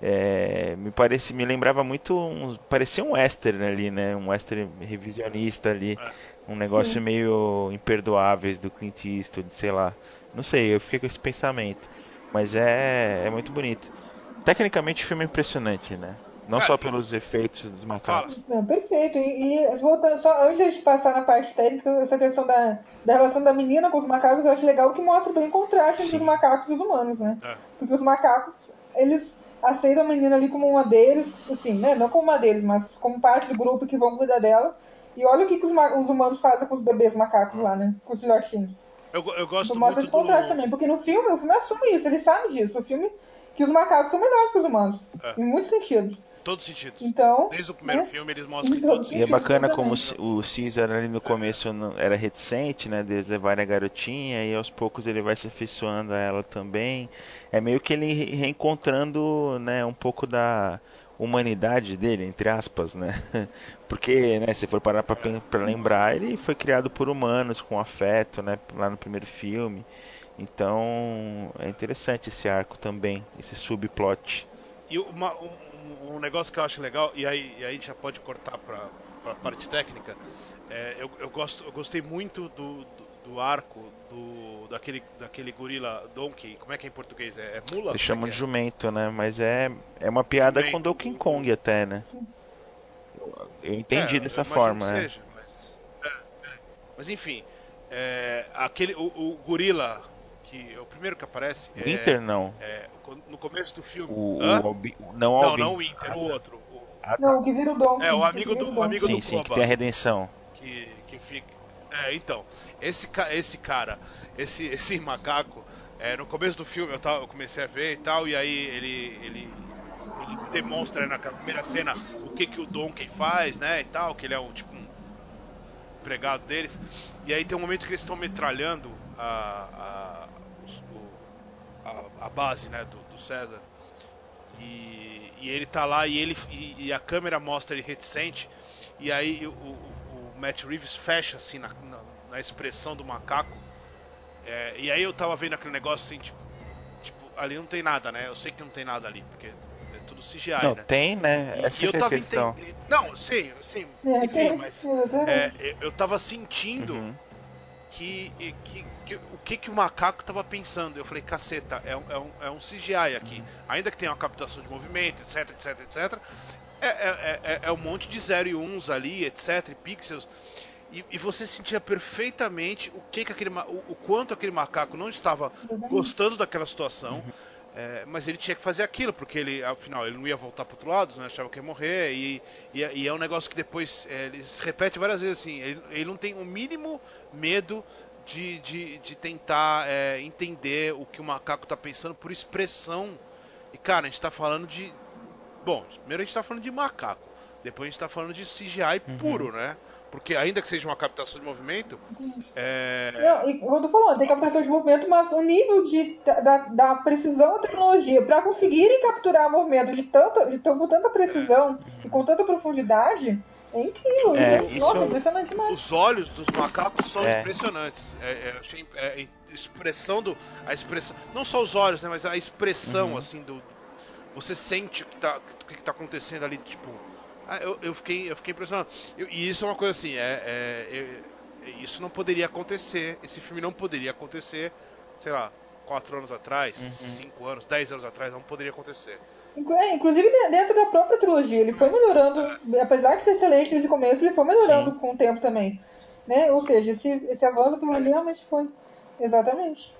é, me parece me lembrava muito um, parecia um western ali né um western revisionista ali é. um negócio Sim. meio imperdoáveis do Clint Eastwood sei lá não sei eu fiquei com esse pensamento mas é é muito bonito tecnicamente o filme é impressionante né não é. só pelos efeitos dos macacos. Não, perfeito. E, e voltando só antes de passar na parte técnica, essa questão da, da relação da menina com os macacos, eu acho legal que mostra bem o contraste Sim. entre os macacos e os humanos, né? É. Porque os macacos, eles aceita a menina ali como uma deles, assim, né? Não como uma deles, mas como parte do grupo que vão cuidar dela. E olha o que, que os, os, humanos fazem com os bebês macacos lá, né? Com os filhotinhos. Eu, eu gosto então, mostra esse contraste do... também, porque no filme, o filme assume isso, ele sabe disso. O filme que os macacos são melhores que os humanos, é. em muitos sentidos todos os sentidos. Então, Desde o primeiro né? filme eles mostram em todos E é bacana como o Caesar ali no começo era reticente, né? Deles levarem a garotinha e aos poucos ele vai se afeiçoando a ela também. É meio que ele reencontrando, né, um pouco da humanidade dele, entre aspas, né? Porque, né, se for parar para lembrar, ele foi criado por humanos com afeto, né, lá no primeiro filme. Então é interessante esse arco também, esse subplot. E uma, um, um, negócio que eu acho legal, e aí, e aí já pode cortar para a parte técnica, é, eu, eu, gosto, eu gostei muito do, do, do, arco do, daquele, daquele gorila Donkey, como é que é em português? É, é mula? Eles é chamam é de jumento, né? Mas é, é uma piada jumento, com Donkey Kong até, né? Eu entendi dessa forma. Seja, mas, mas, enfim, aquele, o, o gorila que é o primeiro que aparece. Winter é, não. É, no começo do filme. O, o Albi, não, não, não o Winter, ah, o outro. O, ah, tá. Não, o que vira o Dom. É, o amigo do, o amigo sim, do sim, que tem a redenção. Que, que fica. É, então, esse, esse cara, esse, esse macaco, é, no começo do filme eu, tava, eu comecei a ver e tal, e aí ele, ele, ele demonstra na primeira cena o que, que o Donkey faz, né, e tal, que ele é um tipo um empregado deles. E aí tem um momento que eles estão metralhando a, a, a, a base né, do, do César. E, e, ele tá lá e ele e, e, a câmera mostra ele reticente. E aí o Matt Reeves fecha assim na, na, na expressão do macaco. É, e aí eu tava vendo aquele negócio assim, tipo, tipo, ali não tem nada, né? Eu sei que não tem nada ali, porque é tudo CGI, não, né? tem, né? E, Essa e eu tava entendendo. Não, sim, sim, enfim, mas é, eu tava sentindo uhum que, que, que, o que, que o macaco estava pensando. Eu falei, caceta, é um, é um, é um CGI aqui. Ainda que tenha uma captação de movimento, etc, etc, etc. É, é, é, é um monte de 0 e 1 ali, etc, pixels. E, e, você sentia perfeitamente o que, que aquele o, o quanto aquele macaco não estava gostando daquela situação. Uhum. É, mas ele tinha que fazer aquilo, porque ele, afinal, ele não ia voltar para outro lado, né? achava que ia morrer, e, e, e, é um negócio que depois é, ele se repete várias vezes assim, ele, ele não tem o mínimo medo de, de, de tentar é, entender o que o macaco está pensando por expressão. E cara, a gente está falando de. Bom, primeiro a gente está falando de macaco, depois a gente está falando de CGI uhum. puro, né? Porque ainda que seja uma captação de movimento. É... Não, e como eu tô falando, tem captação de movimento, mas o nível de, da, da precisão da tecnologia para conseguirem capturar movimento de tanta, de, com tanta precisão é. e com tanta profundidade. É incrível, é, isso, nossa, é impressionante demais. Os olhos dos macacos são é. impressionantes. É, é, achei, é, a expressão do. A expressão. Não só os olhos, né, mas a expressão uhum. assim do. Você sente o que, tá, o que está acontecendo ali, tipo ah, eu, eu, fiquei, eu fiquei impressionado. Eu, e isso é uma coisa assim, é, é, é, isso não poderia acontecer, esse filme não poderia acontecer, sei lá, quatro anos atrás, uhum. cinco anos, dez anos atrás, não poderia acontecer. É, inclusive dentro da própria trilogia, ele foi melhorando, é. apesar de ser excelente desde o começo, ele foi melhorando Sim. com o tempo também. Né? Ou seja, esse, esse avanço trilogia realmente foi. Exatamente.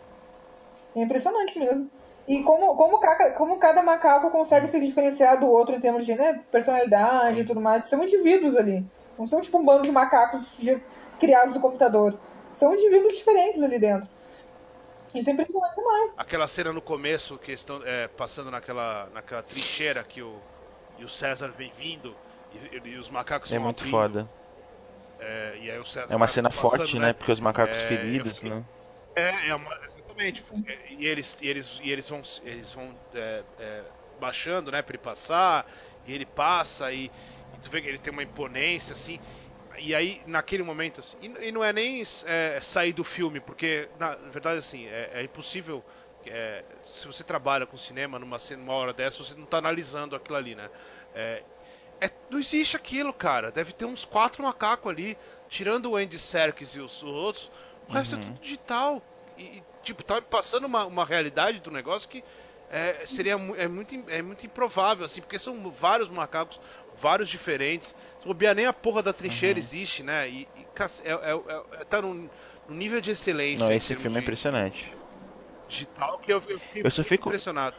É impressionante mesmo. E como, como, cada, como cada macaco consegue se diferenciar do outro em termos de né, personalidade e tudo mais. São indivíduos ali. Não são tipo um bando de macacos de, criados no computador. São indivíduos diferentes ali dentro. Isso é impressionante demais. Aquela cena no começo, que estão é, passando naquela, naquela trincheira que o, e o César vem vindo e, e os macacos É muito abrindo. foda. É, e aí o César é uma cena passando, forte, né? Porque os macacos é, feridos, fiquei, né? É, é uma, exatamente. E eles, e eles, e eles vão, eles vão é, é, baixando, né, para ele passar. E ele passa e, e, tu vê que ele tem uma imponência assim. E aí, naquele momento, assim, e, e não é nem é, sair do filme, porque na verdade assim é, é impossível. É, se você trabalha com cinema numa, numa hora dessa, você não está analisando aquilo ali, né? É, é, não existe aquilo, cara. Deve ter uns quatro macacos ali, tirando o Andy Serkis e os outros o resto uhum. é tudo digital. E, tipo, tá passando uma, uma realidade do negócio que é, seria é muito, é muito improvável, assim, porque são vários macacos, vários diferentes. Se bobear, nem a porra da trincheira uhum. existe, né? E, e é, é, é, tá num, num, nível de excelência. Não, esse filme é impressionante. Digital que eu, eu, eu só fico impressionado.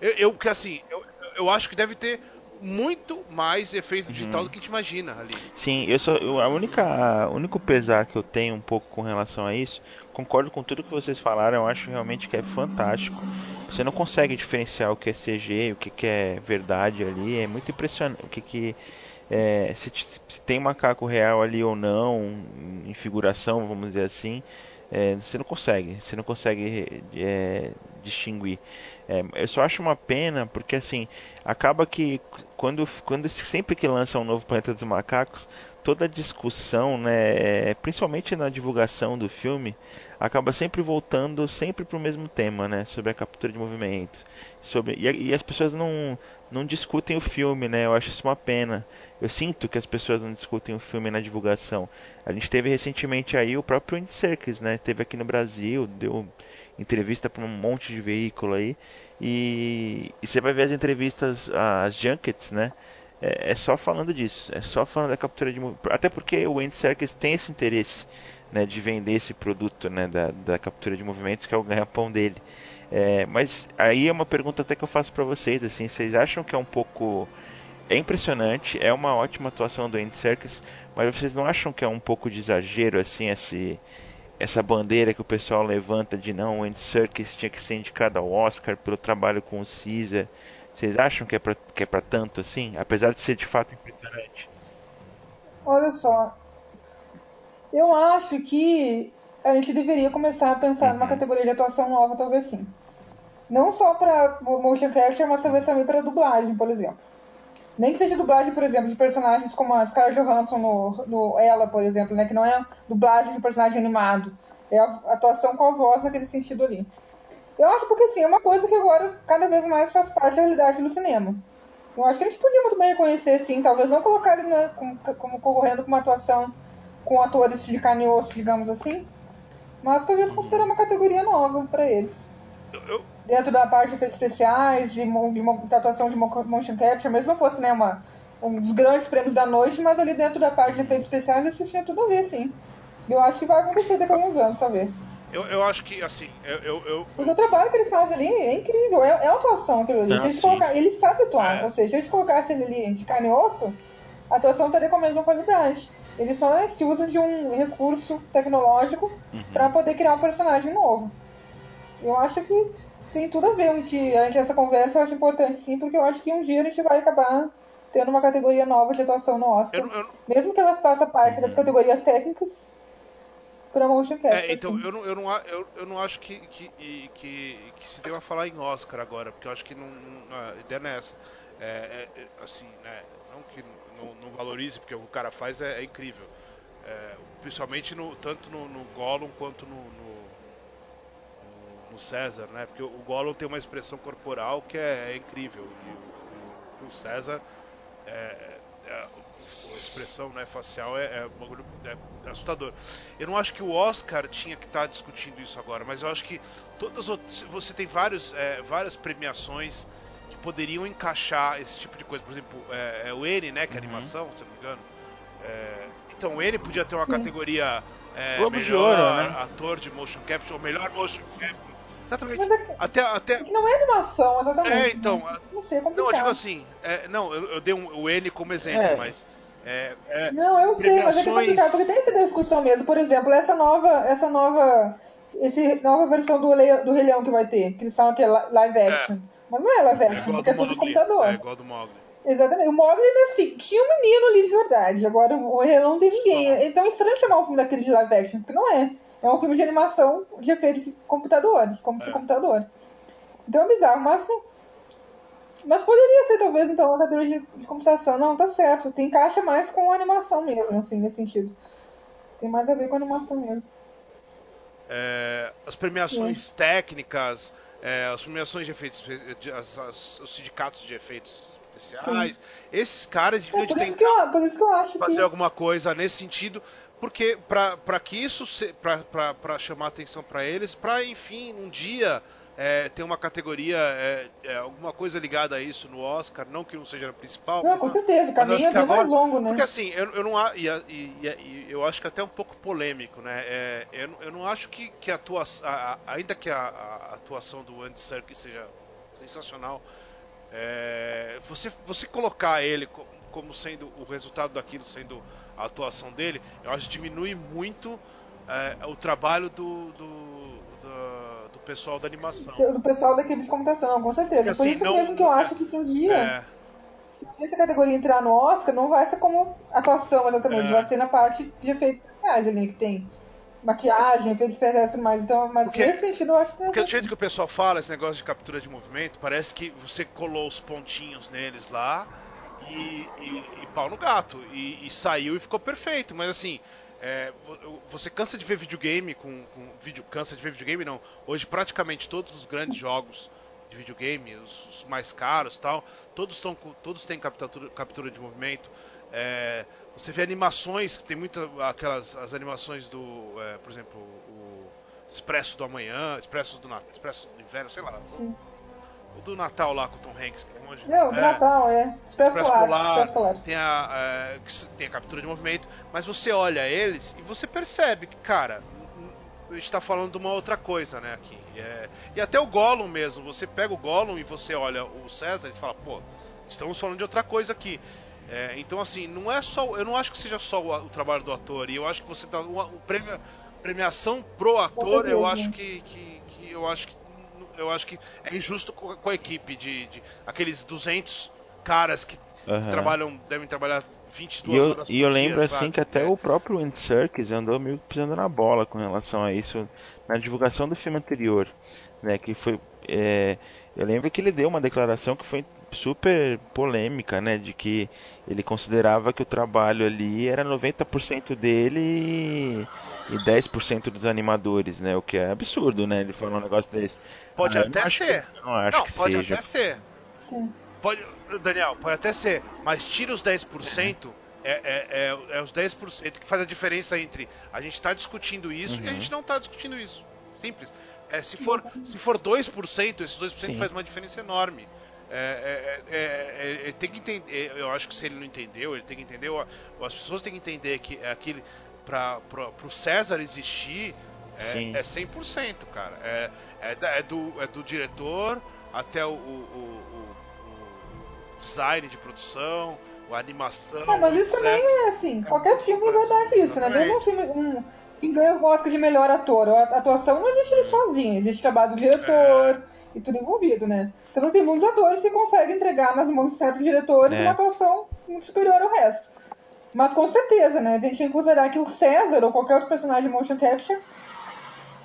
Eu, eu, que assim, eu, eu acho que deve ter muito mais efeito digital uhum. do que a gente imagina ali. Sim, eu só eu, a única o único pesar que eu tenho um pouco com relação a isso, concordo com tudo que vocês falaram, eu acho realmente que é fantástico. Você não consegue diferenciar o que é CG, o que, é verdade ali, é muito impressionante o que que é, se, se, tem macaco real ali ou não, em figuração, vamos dizer assim, é, você não consegue, você não consegue é, distinguir. É, eu só acho uma pena porque assim acaba que quando, quando sempre que lança um novo Planeta dos Macacos toda a discussão, né, principalmente na divulgação do filme, acaba sempre voltando sempre para o mesmo tema, né, sobre a captura de movimento, sobre e, e, as pessoas não não discutem o filme, né? Eu acho isso uma pena. Eu sinto que as pessoas não discutem o filme na divulgação. A gente teve recentemente aí o próprio Andy Serkis, né? Teve aqui no Brasil, deu entrevista para um monte de veículo aí. E, e, você vai ver as entrevistas, as junkets, né? É, é, só falando disso, é só falando da captura de até porque o Andy Serkis tem esse interesse, né, de vender esse produto, né, da, da captura de movimentos que é o ganha-pão dele. É, mas aí é uma pergunta até que eu faço para vocês, assim, vocês acham que é um pouco é impressionante, é uma ótima atuação do Andy Serkis, mas vocês não acham que é um pouco de exagero assim esse essa bandeira que o pessoal levanta de não, o Andy Serkis tinha que ser indicado ao Oscar pelo trabalho com o Caesar. Vocês acham que é que é tanto assim? Apesar de ser de fato impressionante. Olha só. Eu acho que a gente deveria começar a pensar uhum. numa categoria de atuação nova, talvez sim. Não só para motion capture, mas talvez também para dublagem, por exemplo. Nem que seja dublagem, por exemplo, de personagens como a Scarlett Johansson no, no Ela, por exemplo, né? Que não é dublagem de personagem animado. É a atuação com a voz naquele sentido ali. Eu acho porque, assim, é uma coisa que agora cada vez mais faz parte da realidade do cinema. Eu acho que a gente podia muito bem reconhecer, assim, talvez não colocar ele né, como, como concorrendo com uma atuação com atores de carne e osso, digamos assim, mas talvez considerar uma categoria nova para eles. Eu, dentro da parte de efeitos especiais, de, de, de atuação de motion capture, mesmo não fosse né, uma, um dos grandes prêmios da noite, mas ali dentro da parte de efeitos especiais eu tinha tudo a ver, sim. Eu acho que vai acontecer daqui a alguns anos, talvez. Eu, eu acho que, assim, eu, eu, eu... Porque o trabalho que ele faz ali é incrível, é, é atuação aquilo ali. Não, se eles colocar, ele sabe atuar, é. ou seja, se eles colocassem ele ali de carne e osso, a atuação estaria com a mesma qualidade. Ele só né, se usa de um recurso tecnológico uhum. para poder criar um personagem novo. Eu acho que tem tudo a ver com que a gente, essa conversa eu acho importante sim, porque eu acho que um dia a gente vai acabar tendo uma categoria nova de atuação no Oscar. Eu, eu... Mesmo que ela faça parte das categorias técnicas para motion capture. É, então, assim. eu, não, eu, não, eu, eu não acho que, que, que, que se deva falar em Oscar agora, porque eu acho que não, não a ideia não é essa. É, é, é assim, né, não que não, não, valorize, porque o que o cara faz é, é incrível. É, principalmente no, tanto no, no Gollum quanto no, no no César, né? Porque o Gollum tem uma expressão corporal que é, é incrível e o, o, o César a expressão né, facial é, é, é, assustador. Eu não acho que o Oscar tinha que estar tá discutindo isso agora, mas eu acho que todas você tem vários, é, várias premiações que poderiam encaixar esse tipo de coisa. Por exemplo, é, é o N, né, que é uhum. animação, se não me engano. então o N podia ter uma Sim. categoria melhor Ouro, né? ator de motion capture ou melhor motion capture Exatamente. Mas é, até, até... É não é animação, exatamente. É, então. Não sei, é Não, eu digo assim, é, não, eu, eu, dei um, o N como exemplo, é. mas. É, é, não, eu sei, mas é que é complicado, porque tem essa discussão mesmo. Por exemplo, essa nova. Essa nova. Esse nova versão do, Rei, do Rei Leão que vai ter, que eles são aquele live action. Mas não é live action, porque é tudo de computador. É igual do Mogli. Exatamente. O Mogli ainda assim, tinha um menino ali de verdade. Agora o Rei Leão não tem ninguém. Então é estranho chamar o filme daquele de live action, porque não é. É um filme de animação de efeitos computadores, como se é. computador. Então é bizarro, mas mas poderia ser, talvez, então, uma categoria de, de, computação. Não, tá certo. Tem caixa mais com animação mesmo, assim, nesse sentido. Tem mais a ver com animação mesmo. É, as premiações é. técnicas, é, as premiações de efeitos, as, as, os sindicatos de efeitos especiais, Sim. esses caras deviam é, por tentar eu, por isso que eu acho fazer que... alguma coisa nesse sentido, porque para que isso para chamar atenção para eles, para enfim um dia é, ter uma categoria é, é, alguma coisa ligada a isso no Oscar, não que não seja a principal. Não, com certeza, o caminho é bem mais longo, né? Porque assim, eu, eu não e, e, e, eu acho que até um pouco polêmico, né? É, eu, eu não acho que, que a atuação, ainda que a, a, atuação do Andy Serkis seja sensacional, é, você você colocar ele como sendo o resultado daquilo sendo a atuação dele, eu acho que diminui muito é, o trabalho do, do, pessoal da animação. Do pessoal da equipe de computação, com certeza. Porque, Por assim, isso não, mesmo que eu é, acho que se um dia. É, se essa categoria entrar no Oscar, não vai ser como atuação exatamente, é. vai ser na parte de efeitos especiais ali que tem maquiagem, efeitos especiais e tudo mais. Então, mas porque, nesse sentido eu acho que. Porque do jeito que o pessoal fala, esse negócio de captura de movimento, parece que você colou os pontinhos neles lá e, e, e pau no gato. E, e, saiu e ficou perfeito. Mas assim, é, você cansa de ver videogame com, com vídeo, cansa de ver videogame não. Hoje praticamente todos os grandes jogos de videogame, os, os mais caros, tal, todos são todos têm captura, captura de movimento. É, você vê animações que tem muitas aquelas as animações do, é, por exemplo, o Expresso do Amanhã, Expresso do Expresso do Inverno, sei lá. Sim. O do Natal lá com o Tom Hanks. É onde, Não, do é, Natal, é. Expresso, Expresso Polar. Expresso Polar. Tem a, é, tem a captura de movimento, mas você olha eles e você percebe que, cara, a gente tá falando de uma outra coisa, né, aqui. É, e até o Gollum mesmo, você pega o Gollum e você olha o César e fala, pô, estamos falando de outra coisa aqui. É, então, assim, não é só. Eu não acho que seja só o, o trabalho do ator, e eu acho que você dá. O, o prêmio, premiação pro ator, eu acho que, que, que, eu acho que eu acho que é injusto com, com a equipe de, de, aqueles 200 caras que, uhum. que trabalham devem trabalhar 22 e eu, horas por E eu lembro assim sabe? que até é. o próprio Andy Serkis andou meio pisando na bola com relação a isso na divulgação do filme anterior, né, que foi é, eu lembro que ele deu uma declaração que foi super polêmica, né, de que ele considerava que o trabalho ali era 90% dele e 10% dos animadores, né, o que é absurdo, né, ele falou um negócio desse. Pode ah, até ser. Que, não acho não, que pode seja. até ser. Sim. Pode, Daniel, pode até ser, mas tira os 10%, é, é, é, é os 10% que faz a diferença entre a gente está discutindo isso uhum. e a gente não está discutindo isso. Simples. É, se, for, se for 2%, esses 2% Sim. faz uma diferença enorme. É, é, é, é, tem que entender, eu acho que se ele não entendeu, ele tem que entender, as pessoas têm que entender que aquele para o César existir é, é 100%, cara. É, é, é, do, é do diretor até o, o, o, o design de produção, a animação. Ah, mas isso também é assim, qualquer filme é verdade isso, né? Mesmo um filme. Um, que ganha o Oscar de melhor ator. A atuação não existe ele sozinho, existe trabalho do diretor e tudo envolvido, né? Então não tem muitos atores que conseguem entregar nas mãos de certos diretores é. uma atuação muito superior ao resto. Mas com certeza, né? A gente tem que considerar que o César ou qualquer outro personagem de motion capture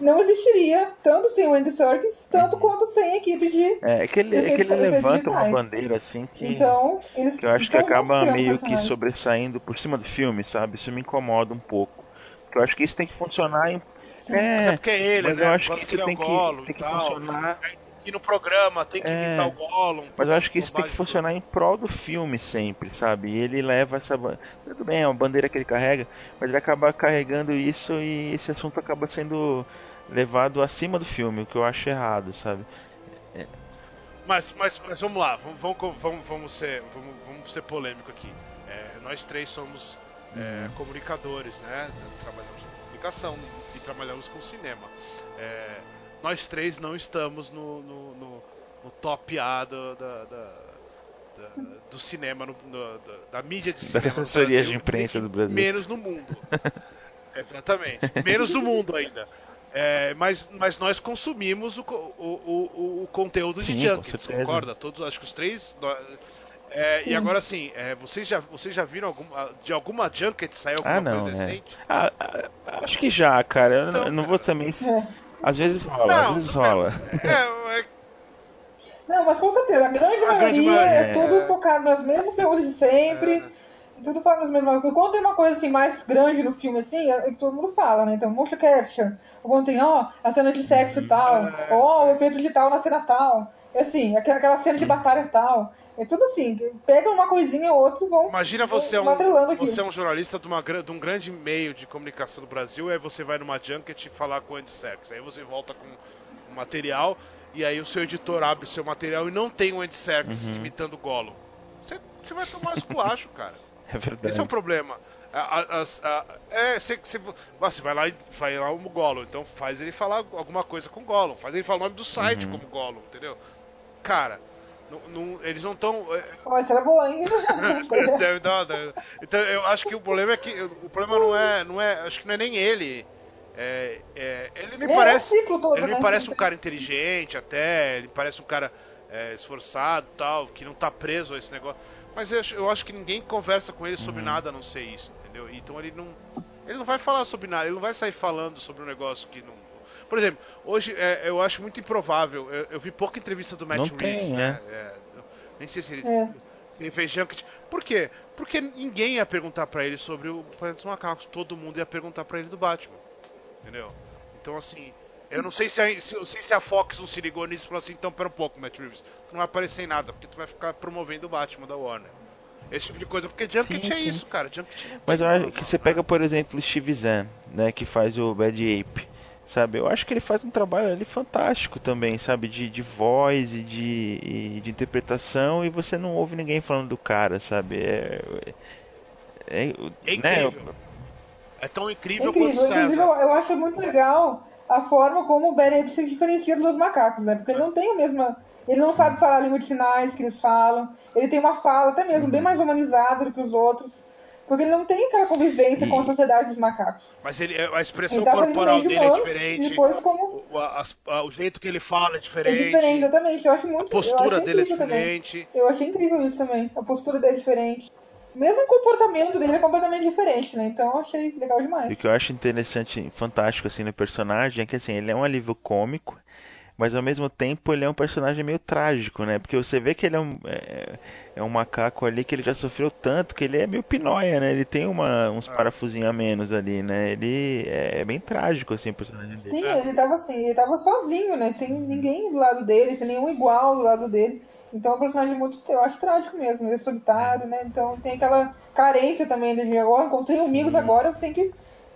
não existiria tanto sem o Andy Serkis, tanto uhum. quanto sem a equipe de. É, é que ele, é que ele levanta uma bandeira assim que, então, eles, que eu acho que acaba meio que sobressaindo por cima do filme, sabe? Isso me incomoda um pouco. Porque eu acho que isso tem que funcionar em. Sim. É, mas é porque é ele, mas né? Eu acho que, que isso tem, que, tem que funcionar e no programa tem que é, imitar o Gollum. Mas eu acho que isso tem que funcionar em prol do filme sempre, sabe? E ele leva essa. Tudo bem, é uma bandeira que ele carrega, mas ele acaba carregando isso e esse assunto acaba sendo levado acima do filme, o que eu acho errado, sabe? É. Mas, mas, mas vamos lá, vamos, vamos, vamos, ser, vamos, vamos ser polêmico aqui. É, nós três somos é, uhum. comunicadores, né? Trabalhamos com comunicação e trabalhamos com cinema. É, nós três não estamos no, no, no, no top A do, da, da, da, do cinema, no, da, mídia de cinema. Das assessorias de imprensa do Brasil. Menos no mundo. Exatamente. Menos do mundo ainda. É, mas, mas nós consumimos o, o, o, o conteúdo Sim, de Junkets, concorda? Todos, acho que os três. É, e agora sim, é, vocês, já, vocês já viram algum, de alguma Junket sair alguma ah, não, coisa é. decente? Ah, acho que já, cara. Então, eu não, vou também. É. Às vezes rola, não, às vezes rola. É, é... Não, mas com certeza, a grande a maioria grande é, é tudo focado nas mesmas perguntas de sempre. É. Tudo fala nas mesmas coisas. Quando tem uma coisa assim mais grande no filme, assim, é, todo mundo fala, né? Então, motion capture. Ou quando tem, ó, a cena de sexo uhum. tal. É. Ó, o efeito digital na cena tal. É assim, aquela cena de batalha tal. É tudo assim, pega uma coisinha ou outra e vão. Imagina você é um, você é um jornalista de, uma, de um grande meio de comunicação do Brasil, aí você vai numa junket falar com o Andy Serkis. Aí você volta com um material, e aí o seu editor abre o seu material e não tem o Andy Serkis uhum. imitando o Gollum. Você, você vai tomar esculacho, cara. É verdade. Esse é o problema. A, a, a, é, você, você, você, vai lá e vai lá o Gollum, então faz ele falar alguma coisa com o Gollum, faz ele falar o nome do site uhum. como Gollum, entendeu? Cara, não, não, eles não estão. Mas será boa, hein? deve dar, deve. Então eu acho que o problema é que. O problema não é. Não é acho que não é nem ele. É, é, ele me é, parece. Todo, ele me né? parece um cara inteligente até. Ele parece um cara é, esforçado tal, que não tá preso a esse negócio. Mas eu, eu acho que ninguém conversa com ele sobre uhum. nada a não ser isso, entendeu? Então ele não. Ele não vai falar sobre nada, ele não vai sair falando sobre um negócio que não por exemplo, hoje é, eu acho muito improvável. Eu, eu, vi pouca entrevista do Matt não Reeves, tem, né? É. É, nem sei se ele. É. Ele fez Junket. Por quê? Porque ninguém ia perguntar para ele sobre o Planeta dos Macacos. Todo mundo ia perguntar para ele do Batman. Entendeu? Então, assim, eu não sei se a, se, sei se a Fox não se ligou nisso e falou assim: então, pera um pouco, Matt Reeves. Tu não vai aparecer em nada, porque tu vai ficar promovendo o Batman da Warner. Esse tipo de coisa, porque Junket sim, é sim. isso, cara. Junket Mas eu acho que você pega, por exemplo, o Steve Zahn, né, que faz o Bad Ape sabe? Eu acho que ele faz um trabalho ali fantástico também, sabe? De, de voz e de, e de interpretação e você não ouve ninguém falando do cara, sabe? É, é, é né? incrível. É tão incrível, é incrível. quanto Inclusive, eu, eu, acho muito legal a forma como o Ben se diferencia dos macacos, né? Porque ele não tem a mesma... Ele não sabe falar a língua de sinais que eles falam. Ele tem uma fala até mesmo bem mais humanizada do que os outros. Porque ele não tem aquela convivência e... com a sociedade dos macacos. Mas ele, a expressão corporal dele é diferente. Depois como... o, a, a, o jeito que ele fala é diferente. É diferente, exatamente. Eu acho muito. A postura dele é diferente. Também. Eu achei incrível isso também. A postura dele é diferente. Mesmo o comportamento dele é completamente diferente, né? Então eu achei legal demais. E o que eu acho interessante, fantástico assim no personagem é que assim, ele é um alívio cômico mas ao mesmo tempo ele é um personagem meio trágico, né? Porque você vê que ele é um, é, é um macaco ali que ele já sofreu tanto que ele é meio pinóia, né? Ele tem uma, uns ah. parafusinhos a menos ali, né? Ele é, é bem trágico, assim, o personagem dele. Sim, ele tava assim, ele tava sozinho, né? Sem ninguém do lado dele, sem nenhum igual do lado dele. Então é um personagem muito, eu acho trágico mesmo, ele é solitário, né? Então tem aquela carência também de agora, como tenho amigos agora, eu tenho que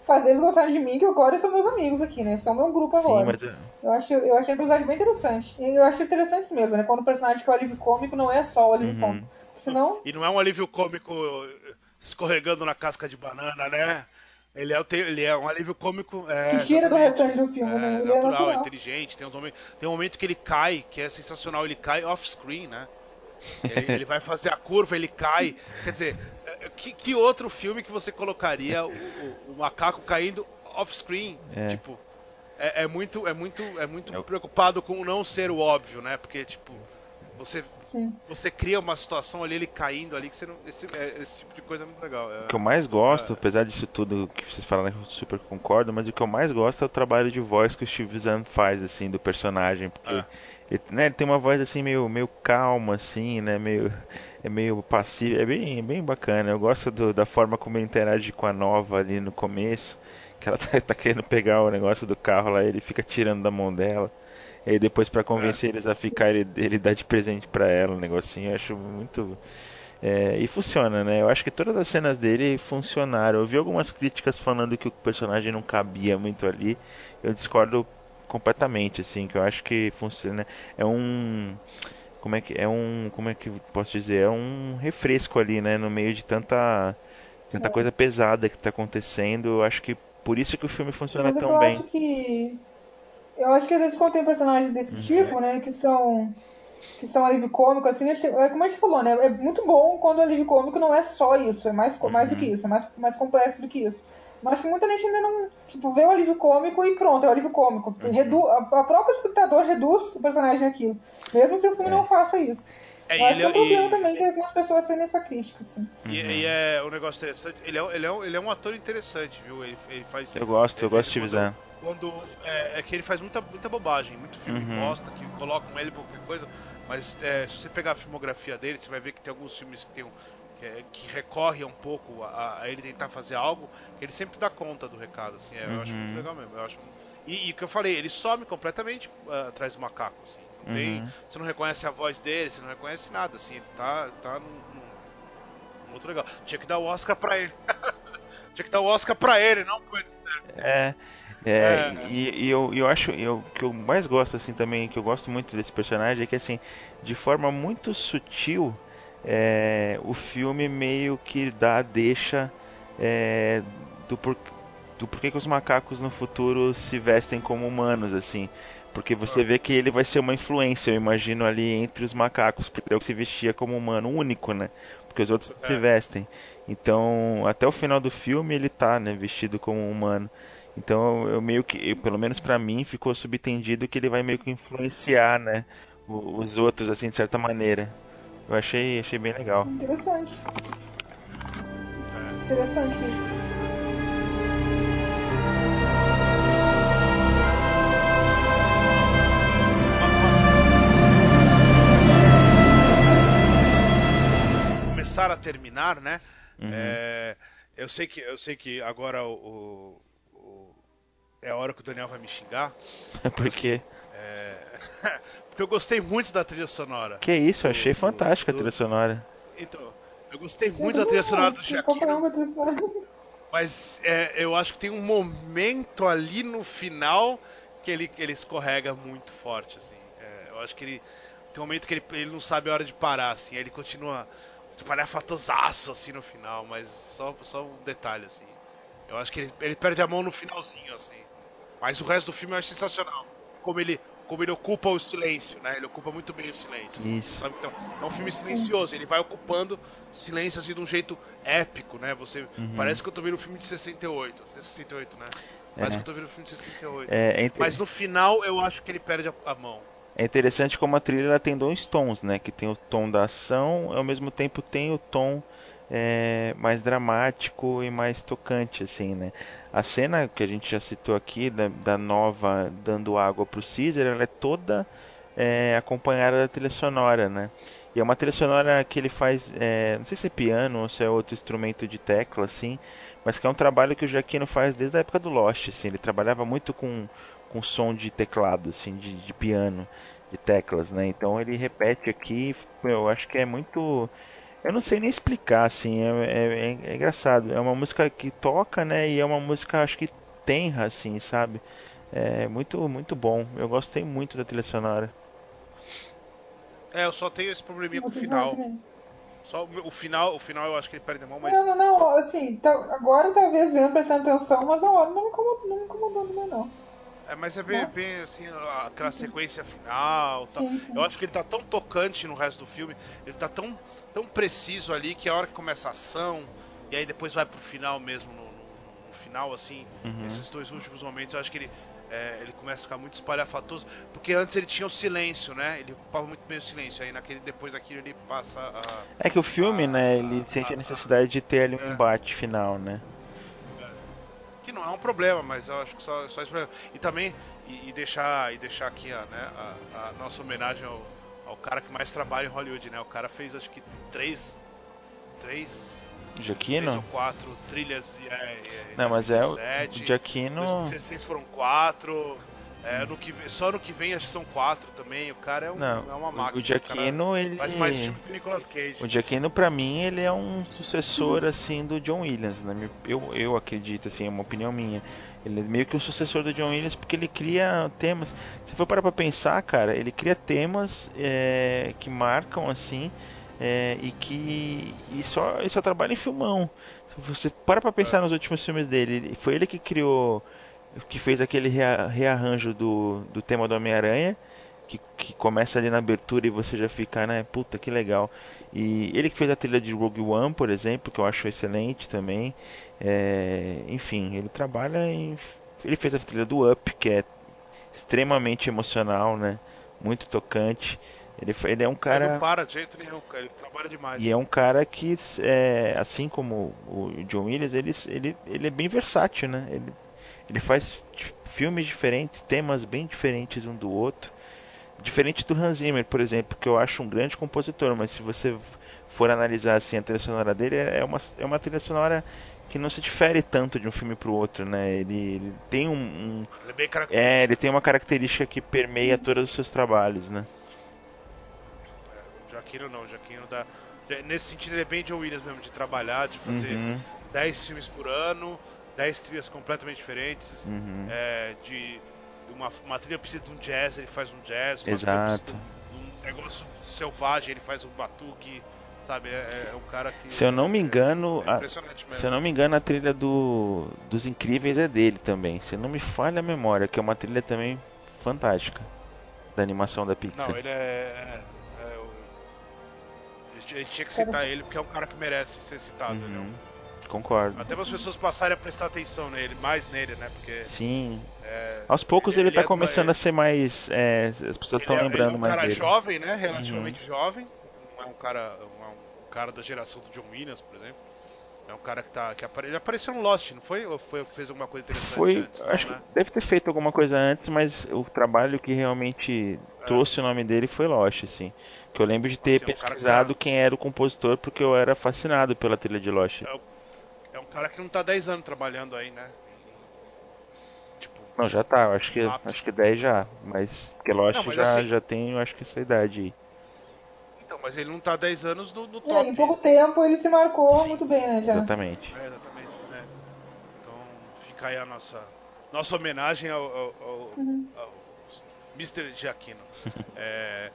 fazer eles gostarem de mim, que agora são meus amigos aqui, né? São meu grupo agora. Sim, mas... É. Eu, acho, eu achei o personagem bem interessante. E eu acho interessante mesmo, né? Quando o personagem que é o alívio cômico não é só o alívio uhum. cômico. Senão... E não é um alívio cômico escorregando na casca de banana, né? Ele é, ele é um alívio cômico. É, que tira do restante do filme, é, né? Ele natural, é natural, inteligente. Tem um, momento, tem um momento que ele cai, que é sensacional. Ele cai off-screen, né? Ele, ele, vai fazer a curva, ele cai. Quer dizer, é, que, que outro filme que você colocaria o, o, o macaco caindo off-screen? É. Tipo, é, é, muito, é muito, é muito é preocupado com não ser o óbvio, né? Porque, tipo, você, você cria uma situação ali, ele caindo ali, que você não, esse, é, esse tipo de coisa é muito legal. É, o que eu mais gosto, apesar disso tudo que vocês falaram, eu super concordo, mas o que eu mais gosto é o trabalho de voz que o Steve Zahn faz, assim, do personagem, porque ele, né, ele tem uma voz assim meio, meio calma, assim, né? Meio, é meio passivo, é bem, bem bacana. Eu gosto do, da forma como ele interage com a nova ali no começo. Que ela tá, tá, querendo pegar o negócio do carro lá, ele fica tirando da mão dela. E aí depois para convencer é. eles a ficar, ele, ele dá de presente para ela um negocinho. Eu acho muito. É, e funciona, né? Eu acho que todas as cenas dele funcionaram. Eu vi algumas críticas falando que o personagem não cabia muito ali. Eu discordo completamente, assim, que eu acho que funciona. É um. Como é que. É um. Como é que posso dizer? É um refresco ali, né? No meio de tanta. Tanta é. coisa pesada que está acontecendo. Eu acho que por isso que o filme funciona Mas tão eu bem. Acho que, eu acho que às vezes quando tem personagens desse uhum. tipo, né? Que são. Que são alívio cômico, assim, é como a gente falou, né? É muito bom quando o alívio cômico não é só isso, é mais, uhum. mais do que isso, é mais, mais complexo do que isso. Mas muita gente ainda não, tipo, vê o alívio cômico e pronto, é o alívio cômico. Uhum. Redu a, a própria espectador reduz o personagem naquilo. Mesmo se o filme é. não faça isso. É, eu acho que é um problema e... também que algumas pessoas têm nessa crítica, assim. E, uhum. e, é um negócio interessante, ele é, ele é, um, ele é um ator interessante, viu? Ele, ele faz. Eu gosto, eu gosto de Steve Zahn. Quando. É, é, que ele faz muita, muita bobagem, muito filme uhum. bosta, que colocam ele pra qualquer coisa, mas é, se você pegar a filmografia dele, você vai ver que tem alguns filmes que tem um que, que recorre um pouco a, a, ele tentar fazer algo, ele sempre dá conta do recado, assim, é, eu uhum. acho muito uhum. legal mesmo. Eu acho, e o que eu falei, ele some completamente uh, atrás do macaco, assim. Não tem, uhum. Você não reconhece a voz dele, você não reconhece nada, assim, ele tá, tá num, outro legal. Tinha que dar o Oscar pra ele. Tinha que dar o Oscar pra ele, não pro É. É, é, e, e eu, eu acho eu, que eu mais gosto assim também, que eu gosto muito desse personagem, é que assim, de forma muito sutil, é, o filme meio que dá deixa é, do, por, do porquê que os macacos no futuro se vestem como humanos, assim. Porque você vê que ele vai ser uma influência, eu imagino, ali entre os macacos, porque ele se vestia como humano único, né? Porque os outros é. se vestem. Então, até o final do filme ele tá, né, vestido como humano. Então, eu meio que, pelo menos para mim, ficou subtendido que ele vai meio que influenciar, né, os outros assim de certa maneira. Eu achei, achei bem legal. Interessante. Interessante isso. começar a terminar, né? Uhum. É, eu sei que eu sei que agora o, o, é a hora que o Daniel vai me xingar. Por quê? É, porque eu gostei muito da trilha sonora. Que isso, eu achei do, fantástica do, a trilha sonora. Então, eu gostei muito eu da trilha sonora do Jaquino. Mas é, eu acho que tem um momento ali no final que ele, ele escorrega muito forte, assim. É, eu acho que ele. Tem um momento que ele, ele não sabe a hora de parar, assim. Aí ele continua espalhafatosaço, assim, no final. Mas só, só um detalhe, assim. Eu acho que ele, ele perde a mão no finalzinho, assim. Mas o resto do filme eu acho sensacional. Como ele, como ele ocupa o silêncio, né? Ele ocupa muito bem o silêncio. Assim, Isso. Sabe? Então, é um filme silencioso. Ele vai ocupando silêncio assim de um jeito épico, né? Você uhum. parece que eu tô vendo um filme de 68, 68, né? É. Parece que eu tô vendo um filme de 68. É, é Mas no final eu acho que ele perde a, a mão. É interessante como a trilha ela tem dois tons, né? Que tem o tom da ação, ao mesmo tempo tem o tom é, mais dramático e mais tocante, assim, né? A cena que a gente já citou aqui da, da nova dando água para o Caesar, ela é toda é, acompanhada da trilha sonora, né? E é uma trilha sonora que ele faz, é, não sei se é piano ou se é outro instrumento de tecla, assim, mas que é um trabalho que o Jaquino faz desde a época do Lost, assim. Ele trabalhava muito com, com som de teclado, assim, de, de piano, de teclas, né? Então ele repete aqui, eu acho que é muito eu não sei nem explicar, assim, é, é, é, engraçado. É uma música que toca, né? E é uma música, acho que tenra, assim, sabe? É muito, muito bom. Eu gostei muito da trilha sonora. É, eu só tenho esse probleminha com o final. Só o final, o final eu acho que ele perde a mão, mas. Não, não, não, assim, tá, agora talvez vendo prestando atenção, mas na hora não me incomodou, não me incomodou também não. É, mas é bem, bem assim, aquela sequência final. Tá. Sim, sim. Eu acho que ele tá tão tocante no resto do filme, ele tá tão, tão preciso ali que a hora que começa a ação, e aí depois vai pro final mesmo, no, no, no final, assim, uhum. esses dois últimos momentos, eu acho que ele, é, ele começa a ficar muito espalhafatoso, porque antes ele tinha o silêncio, né? Ele ocupava muito bem o silêncio, aí naquele, depois daquilo ele passa a. É que o filme, a, né, ele a, sente a, a necessidade de ter ali um é. embate final, né? que não é um problema, mas eu acho que só, só esse problema. E também, e, e deixar, e deixar aqui a, né, a, a nossa homenagem ao, ao, cara que mais trabalha em Hollywood, né? O cara fez acho que três. Três. Jaquino? Três ou quatro trilhas de. É, é, não, mas é o Jaquino. 2016 foram quatro. É, no que, só no que vem acho que são quatro também. O cara é, um, não, é uma máquina. O Giacchino, ele. Faz mais filme que o Nicolas Cage. O Giacchino, pra mim, ele é um sucessor, assim, do John Williams. Né? Eu, eu acredito, assim, é uma opinião minha. Ele é meio que o sucessor do John Williams porque ele cria temas. Se for parar pra pensar, cara, ele cria temas é, que marcam, assim, é, e que. E só, ele só trabalha em filmão. Se você para pra pensar é. nos últimos filmes dele, foi ele que criou que fez aquele rearranjo do, do tema do Homem-Aranha, que, que começa ali na abertura e você já fica, né, puta que legal. E ele que fez a trilha de Rogue One, por exemplo, que eu acho excelente também. É, enfim, ele trabalha em. Ele fez a trilha do Up, que é extremamente emocional, né? Muito tocante. Ele, ele é um cara. Ele não para de jeito nenhum, cara. Ele trabalha demais. E é um cara que, é, assim como o John Williams, ele, ele, ele é bem versátil, né? Ele ele faz filmes diferentes, temas bem diferentes um do outro. Diferente do Hans Zimmer, por exemplo, que eu acho um grande compositor, mas se você for analisar assim a trilha sonora dele, é uma, é uma trilha sonora que não se difere tanto de um filme para o outro, né? Ele, ele tem um, um ele é, é, ele tem uma característica que permeia todos os seus trabalhos, né? É, o Jaquino não, o Jaquino dá nesse sentido ele é bem John Williams mesmo de trabalhar, de fazer uhum. 10 filmes por ano, 10 trilhas completamente diferentes. Uhum. É, de uma, uma trilha precisa de um jazz, ele faz um jazz. Uma Exato. um negócio selvagem, ele faz um batuque. Sabe, é, é um cara que. Se eu não me engano, é, é a, se eu não me engano, a trilha do, dos Incríveis é dele também. Se não me falha a memória, que é uma trilha também fantástica da animação da Pixar. Não, ele é, é, é a gente tinha que citar ele porque é um cara que merece ser citado. Uhum. Ele é um Concordo. Até para as pessoas passarem a prestar atenção nele, mais nele, né? Porque. Sim. É, Aos poucos ele, ele, ele tá é começando a ser mais. É, as pessoas estão lembrando é mais dele. É um cara jovem, né? Relativamente uhum. jovem. Não é um cara, um, um cara da geração do John Williams, por exemplo. É um cara que tá. Que apare... Ele apareceu no Lost, não foi? Ou foi, fez alguma coisa interessante foi, antes? Não, acho né? que deve ter feito alguma coisa antes, mas o trabalho que realmente É. trouxe o nome dele foi Lost, assim. Que eu lembro de ter Assim, é um que pesquisado tá- quem era o compositor, porque eu era fascinado pela trilha de Lost. É um cara que não tá 10 anos trabalhando aí, né? Tipo, Não, já tá, acho que, acho que 10 já, mas porque Lost Não, mas já, assim- já tem, acho que essa idade aí. Mas ele não tá 10 anos no, no É, top. em pouco tempo ele se marcou muito bem, né, já. Exatamente. É, exatamente. né? Então fica aí a nossa, nossa homenagem ao, ao, ao, Uhum. ao Mr. Giacchino. é,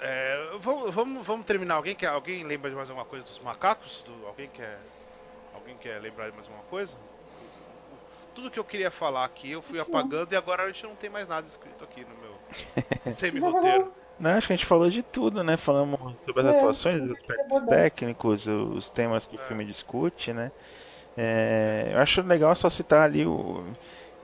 é, vamos, vamos, vamos terminar. Alguém quer, alguém lembra de mais alguma coisa dos macacos? Do, alguém quer, alguém quer lembrar de mais alguma coisa? Tudo que eu queria falar aqui eu fui apagando e agora a gente não tem mais nada escrito aqui no meu semi-roteiro. Não, acho que a gente falou de tudo, né? Falamos sobre as É, atuações, os é aspectos técnicos, os temas que o filme discute, né? É, eu acho legal só citar ali o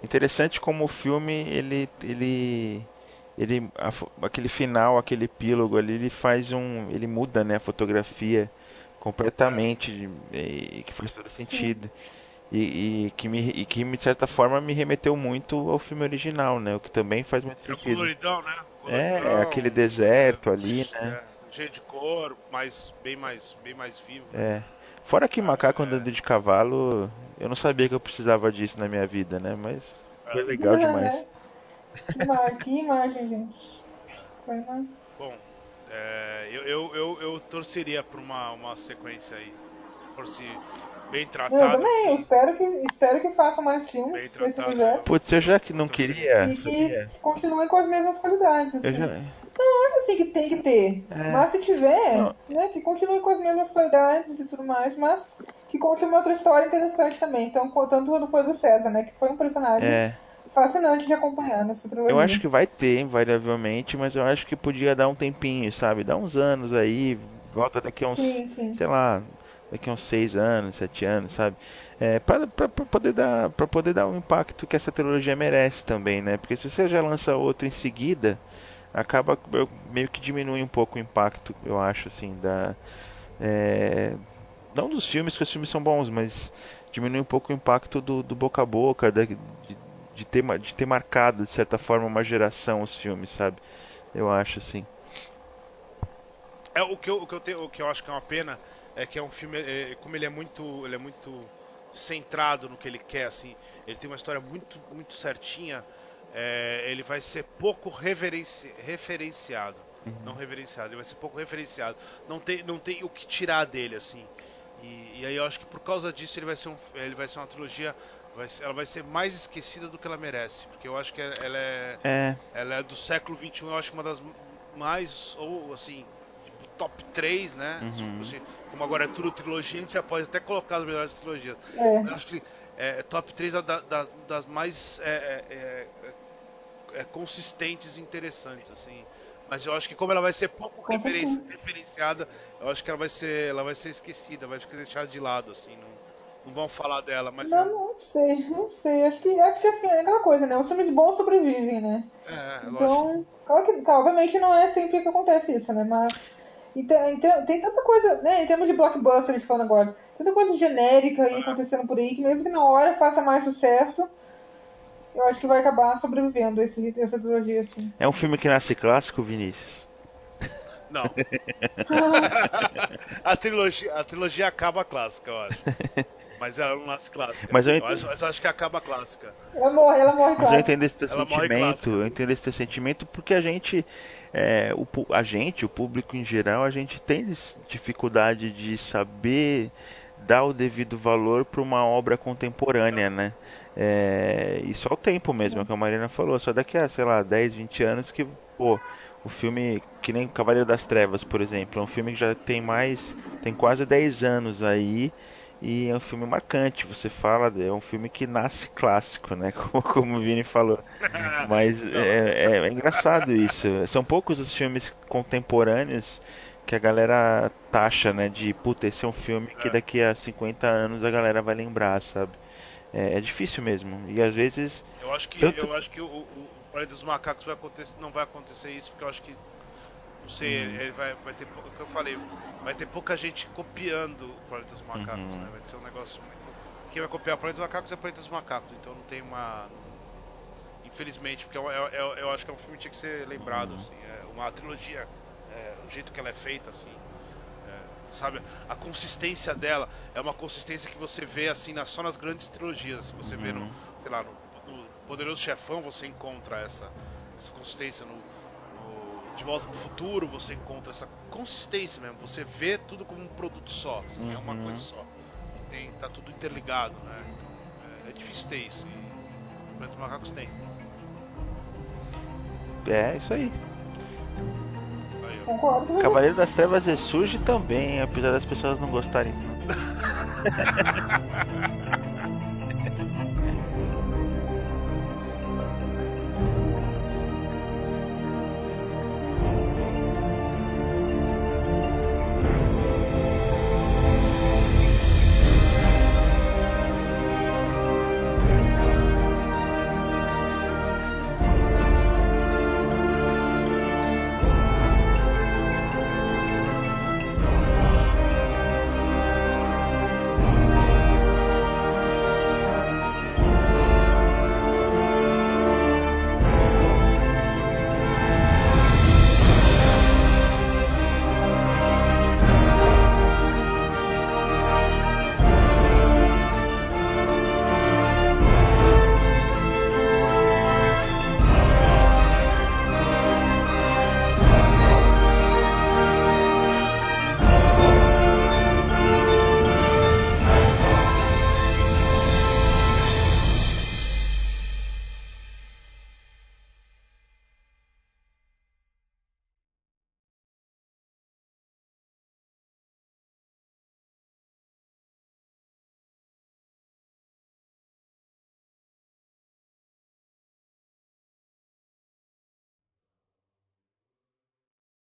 interessante como o filme ele ele ele a aquele final, aquele epílogo ali, ele faz um, ele muda, né, a fotografia completamente e, que faz todo sentido. E, e que me e que de certa forma me remeteu muito ao filme original, né? O que também faz muito É sentido. coloridão, né? É, aquele deserto ali, né? é, cheio de cor, mais, bem, mais, bem mais vivo. É. Fora que macaco é. andando de cavalo, eu não sabia que eu precisava disso na minha vida, né? Mas foi É. legal demais. que, imagem, que imagem, gente. Foi uma... Bom, é, eu, eu, eu, eu torceria por uma, uma sequência aí. Se bem Eu tratado. também, eu assim, espero que, espero que façam mais filmes desse tratado. universo. Putz, eu já que não queria, E sabia? que continuem com as mesmas qualidades, Eu assim. já... Não acho assim que tem que ter. É. Mas se tiver, Não. né, que continue com as mesmas qualidades e tudo mais, mas que conte uma outra história interessante também. Então, tanto quando foi do César, né? Que foi um personagem É, fascinante de acompanhar nessa trilogia. eu acho que vai ter, invariavelmente, mas eu acho que podia dar um tempinho, sabe? Dar uns anos aí, volta daqui a uns, Sim, sim. sei lá, daqui a uns seis anos, sete anos, sabe? É, para poder dar para poder dar o impacto que essa trilogia merece também, né? Porque se você já lança outra em seguida, acaba meio que diminui um pouco o impacto, eu acho, assim, da é, não dos filmes, porque os filmes são bons, mas diminui um pouco o impacto do, do boca a boca, de, de ter, de ter marcado, de certa forma, uma geração os filmes, sabe? Eu acho, assim. É, o, que eu, o, que eu tenho, o que eu acho que é uma pena é que é um filme, é, como ele é muito. Ele é muito centrado no que ele quer, assim. Ele tem uma história muito, muito certinha. é, ele vai ser pouco reverenci, referenciado. Não reverenciado, ele vai ser pouco referenciado. Não tem, não tem o que tirar dele, assim. E, e aí eu acho que por causa disso ele vai ser, um, ele vai ser uma trilogia. vai ser- ela vai ser mais esquecida do que ela merece. Porque eu acho que ela é. É, Ela é do século XXI, eu acho uma das mais, ou assim, top 3, né? Uhum. Assim, como agora é tudo trilogia, a gente já pode até colocar as melhores trilogias. É. Eu acho que é, top 3 é da- da- das mais é, é, é, é, consistentes e interessantes, assim. Mas eu acho que como ela vai ser pouco Com referen- certeza. referenciada, eu acho que ela vai ser, ela vai ser esquecida, vai ficar deixada de lado, assim. Não, não vão falar dela, mas Não, não sei, não sei. Acho que, acho que assim, é aquela coisa, né? Os filmes bons sobrevivem, né? é, é lógico. Então, claro que, claro, obviamente não é sempre que acontece isso, né? Mas e tem, tem, tem tanta coisa, né? Em termos de blockbuster, a gente falando agora, tanta coisa genérica aí acontecendo por aí que mesmo que na hora faça mais sucesso, eu acho que vai acabar sobrevivendo esse, essa trilogia, assim. é um filme que nasce clássico, Vinícius. Não. a, trilogia, a trilogia acaba clássica, eu acho. Mas ela não nasce clássica. Mas eu eu, entendo- acho, eu acho que acaba clássica. Ela morre, ela morre Mas eu clássica. entendo esse teu Ela sentimento, clássica. eu entendo esse teu sentimento porque a gente, é, o, a gente, o público em geral, a gente tem dificuldade de saber dar o devido valor para uma obra contemporânea, né? É, e só o tempo mesmo, é o que a Marina falou, só daqui a, sei lá, 10, 20 anos que, pô, o filme, que nem Cavaleiro das Trevas, por exemplo, é um filme que já tem mais, tem quase 10 anos aí, e é um filme marcante, você fala, é um filme que nasce clássico, né? Como, como o Vini falou. Mas é, é- é engraçado isso. São poucos os filmes contemporâneos que a galera taxa, né? De puta, esse é um filme que É. daqui a 50 anos a galera vai lembrar, sabe? É, é difícil mesmo. E às vezes. Eu acho que, Tanto- eu acho que o, o, o Planeta dos Macacos vai acontecer, não vai acontecer isso, porque eu acho que Não sei, uhum. ele vai, vai ter, o que eu falei, vai ter pouca gente copiando o Planeta dos Macacos, uhum. né? Vai ser um negócio muito. Quem vai copiar o Planeta dos Macacos é o Planeta dos Macacos, então não tem uma. Infelizmente, porque eu, eu, eu, eu acho que é um filme que tinha que ser lembrado, uhum. assim, é uma trilogia, é, o jeito que ela é feita, assim. É, sabe, a consistência dela é uma consistência que você vê assim na, só nas grandes trilogias. Você vê no, uhum. sei lá, no, no Poderoso Chefão você encontra essa, essa consistência no, de Volta pro Futuro, você encontra essa consistência mesmo. Você vê tudo como um produto só, assim, uhum. é uma coisa uhum. só. Tem, tá tudo interligado, né? Então, é, é difícil ter isso. E o Planeta Macacos tem. É, isso aí. aí Concordo. Cavaleiro das Trevas ressurge também, apesar das pessoas não gostarem.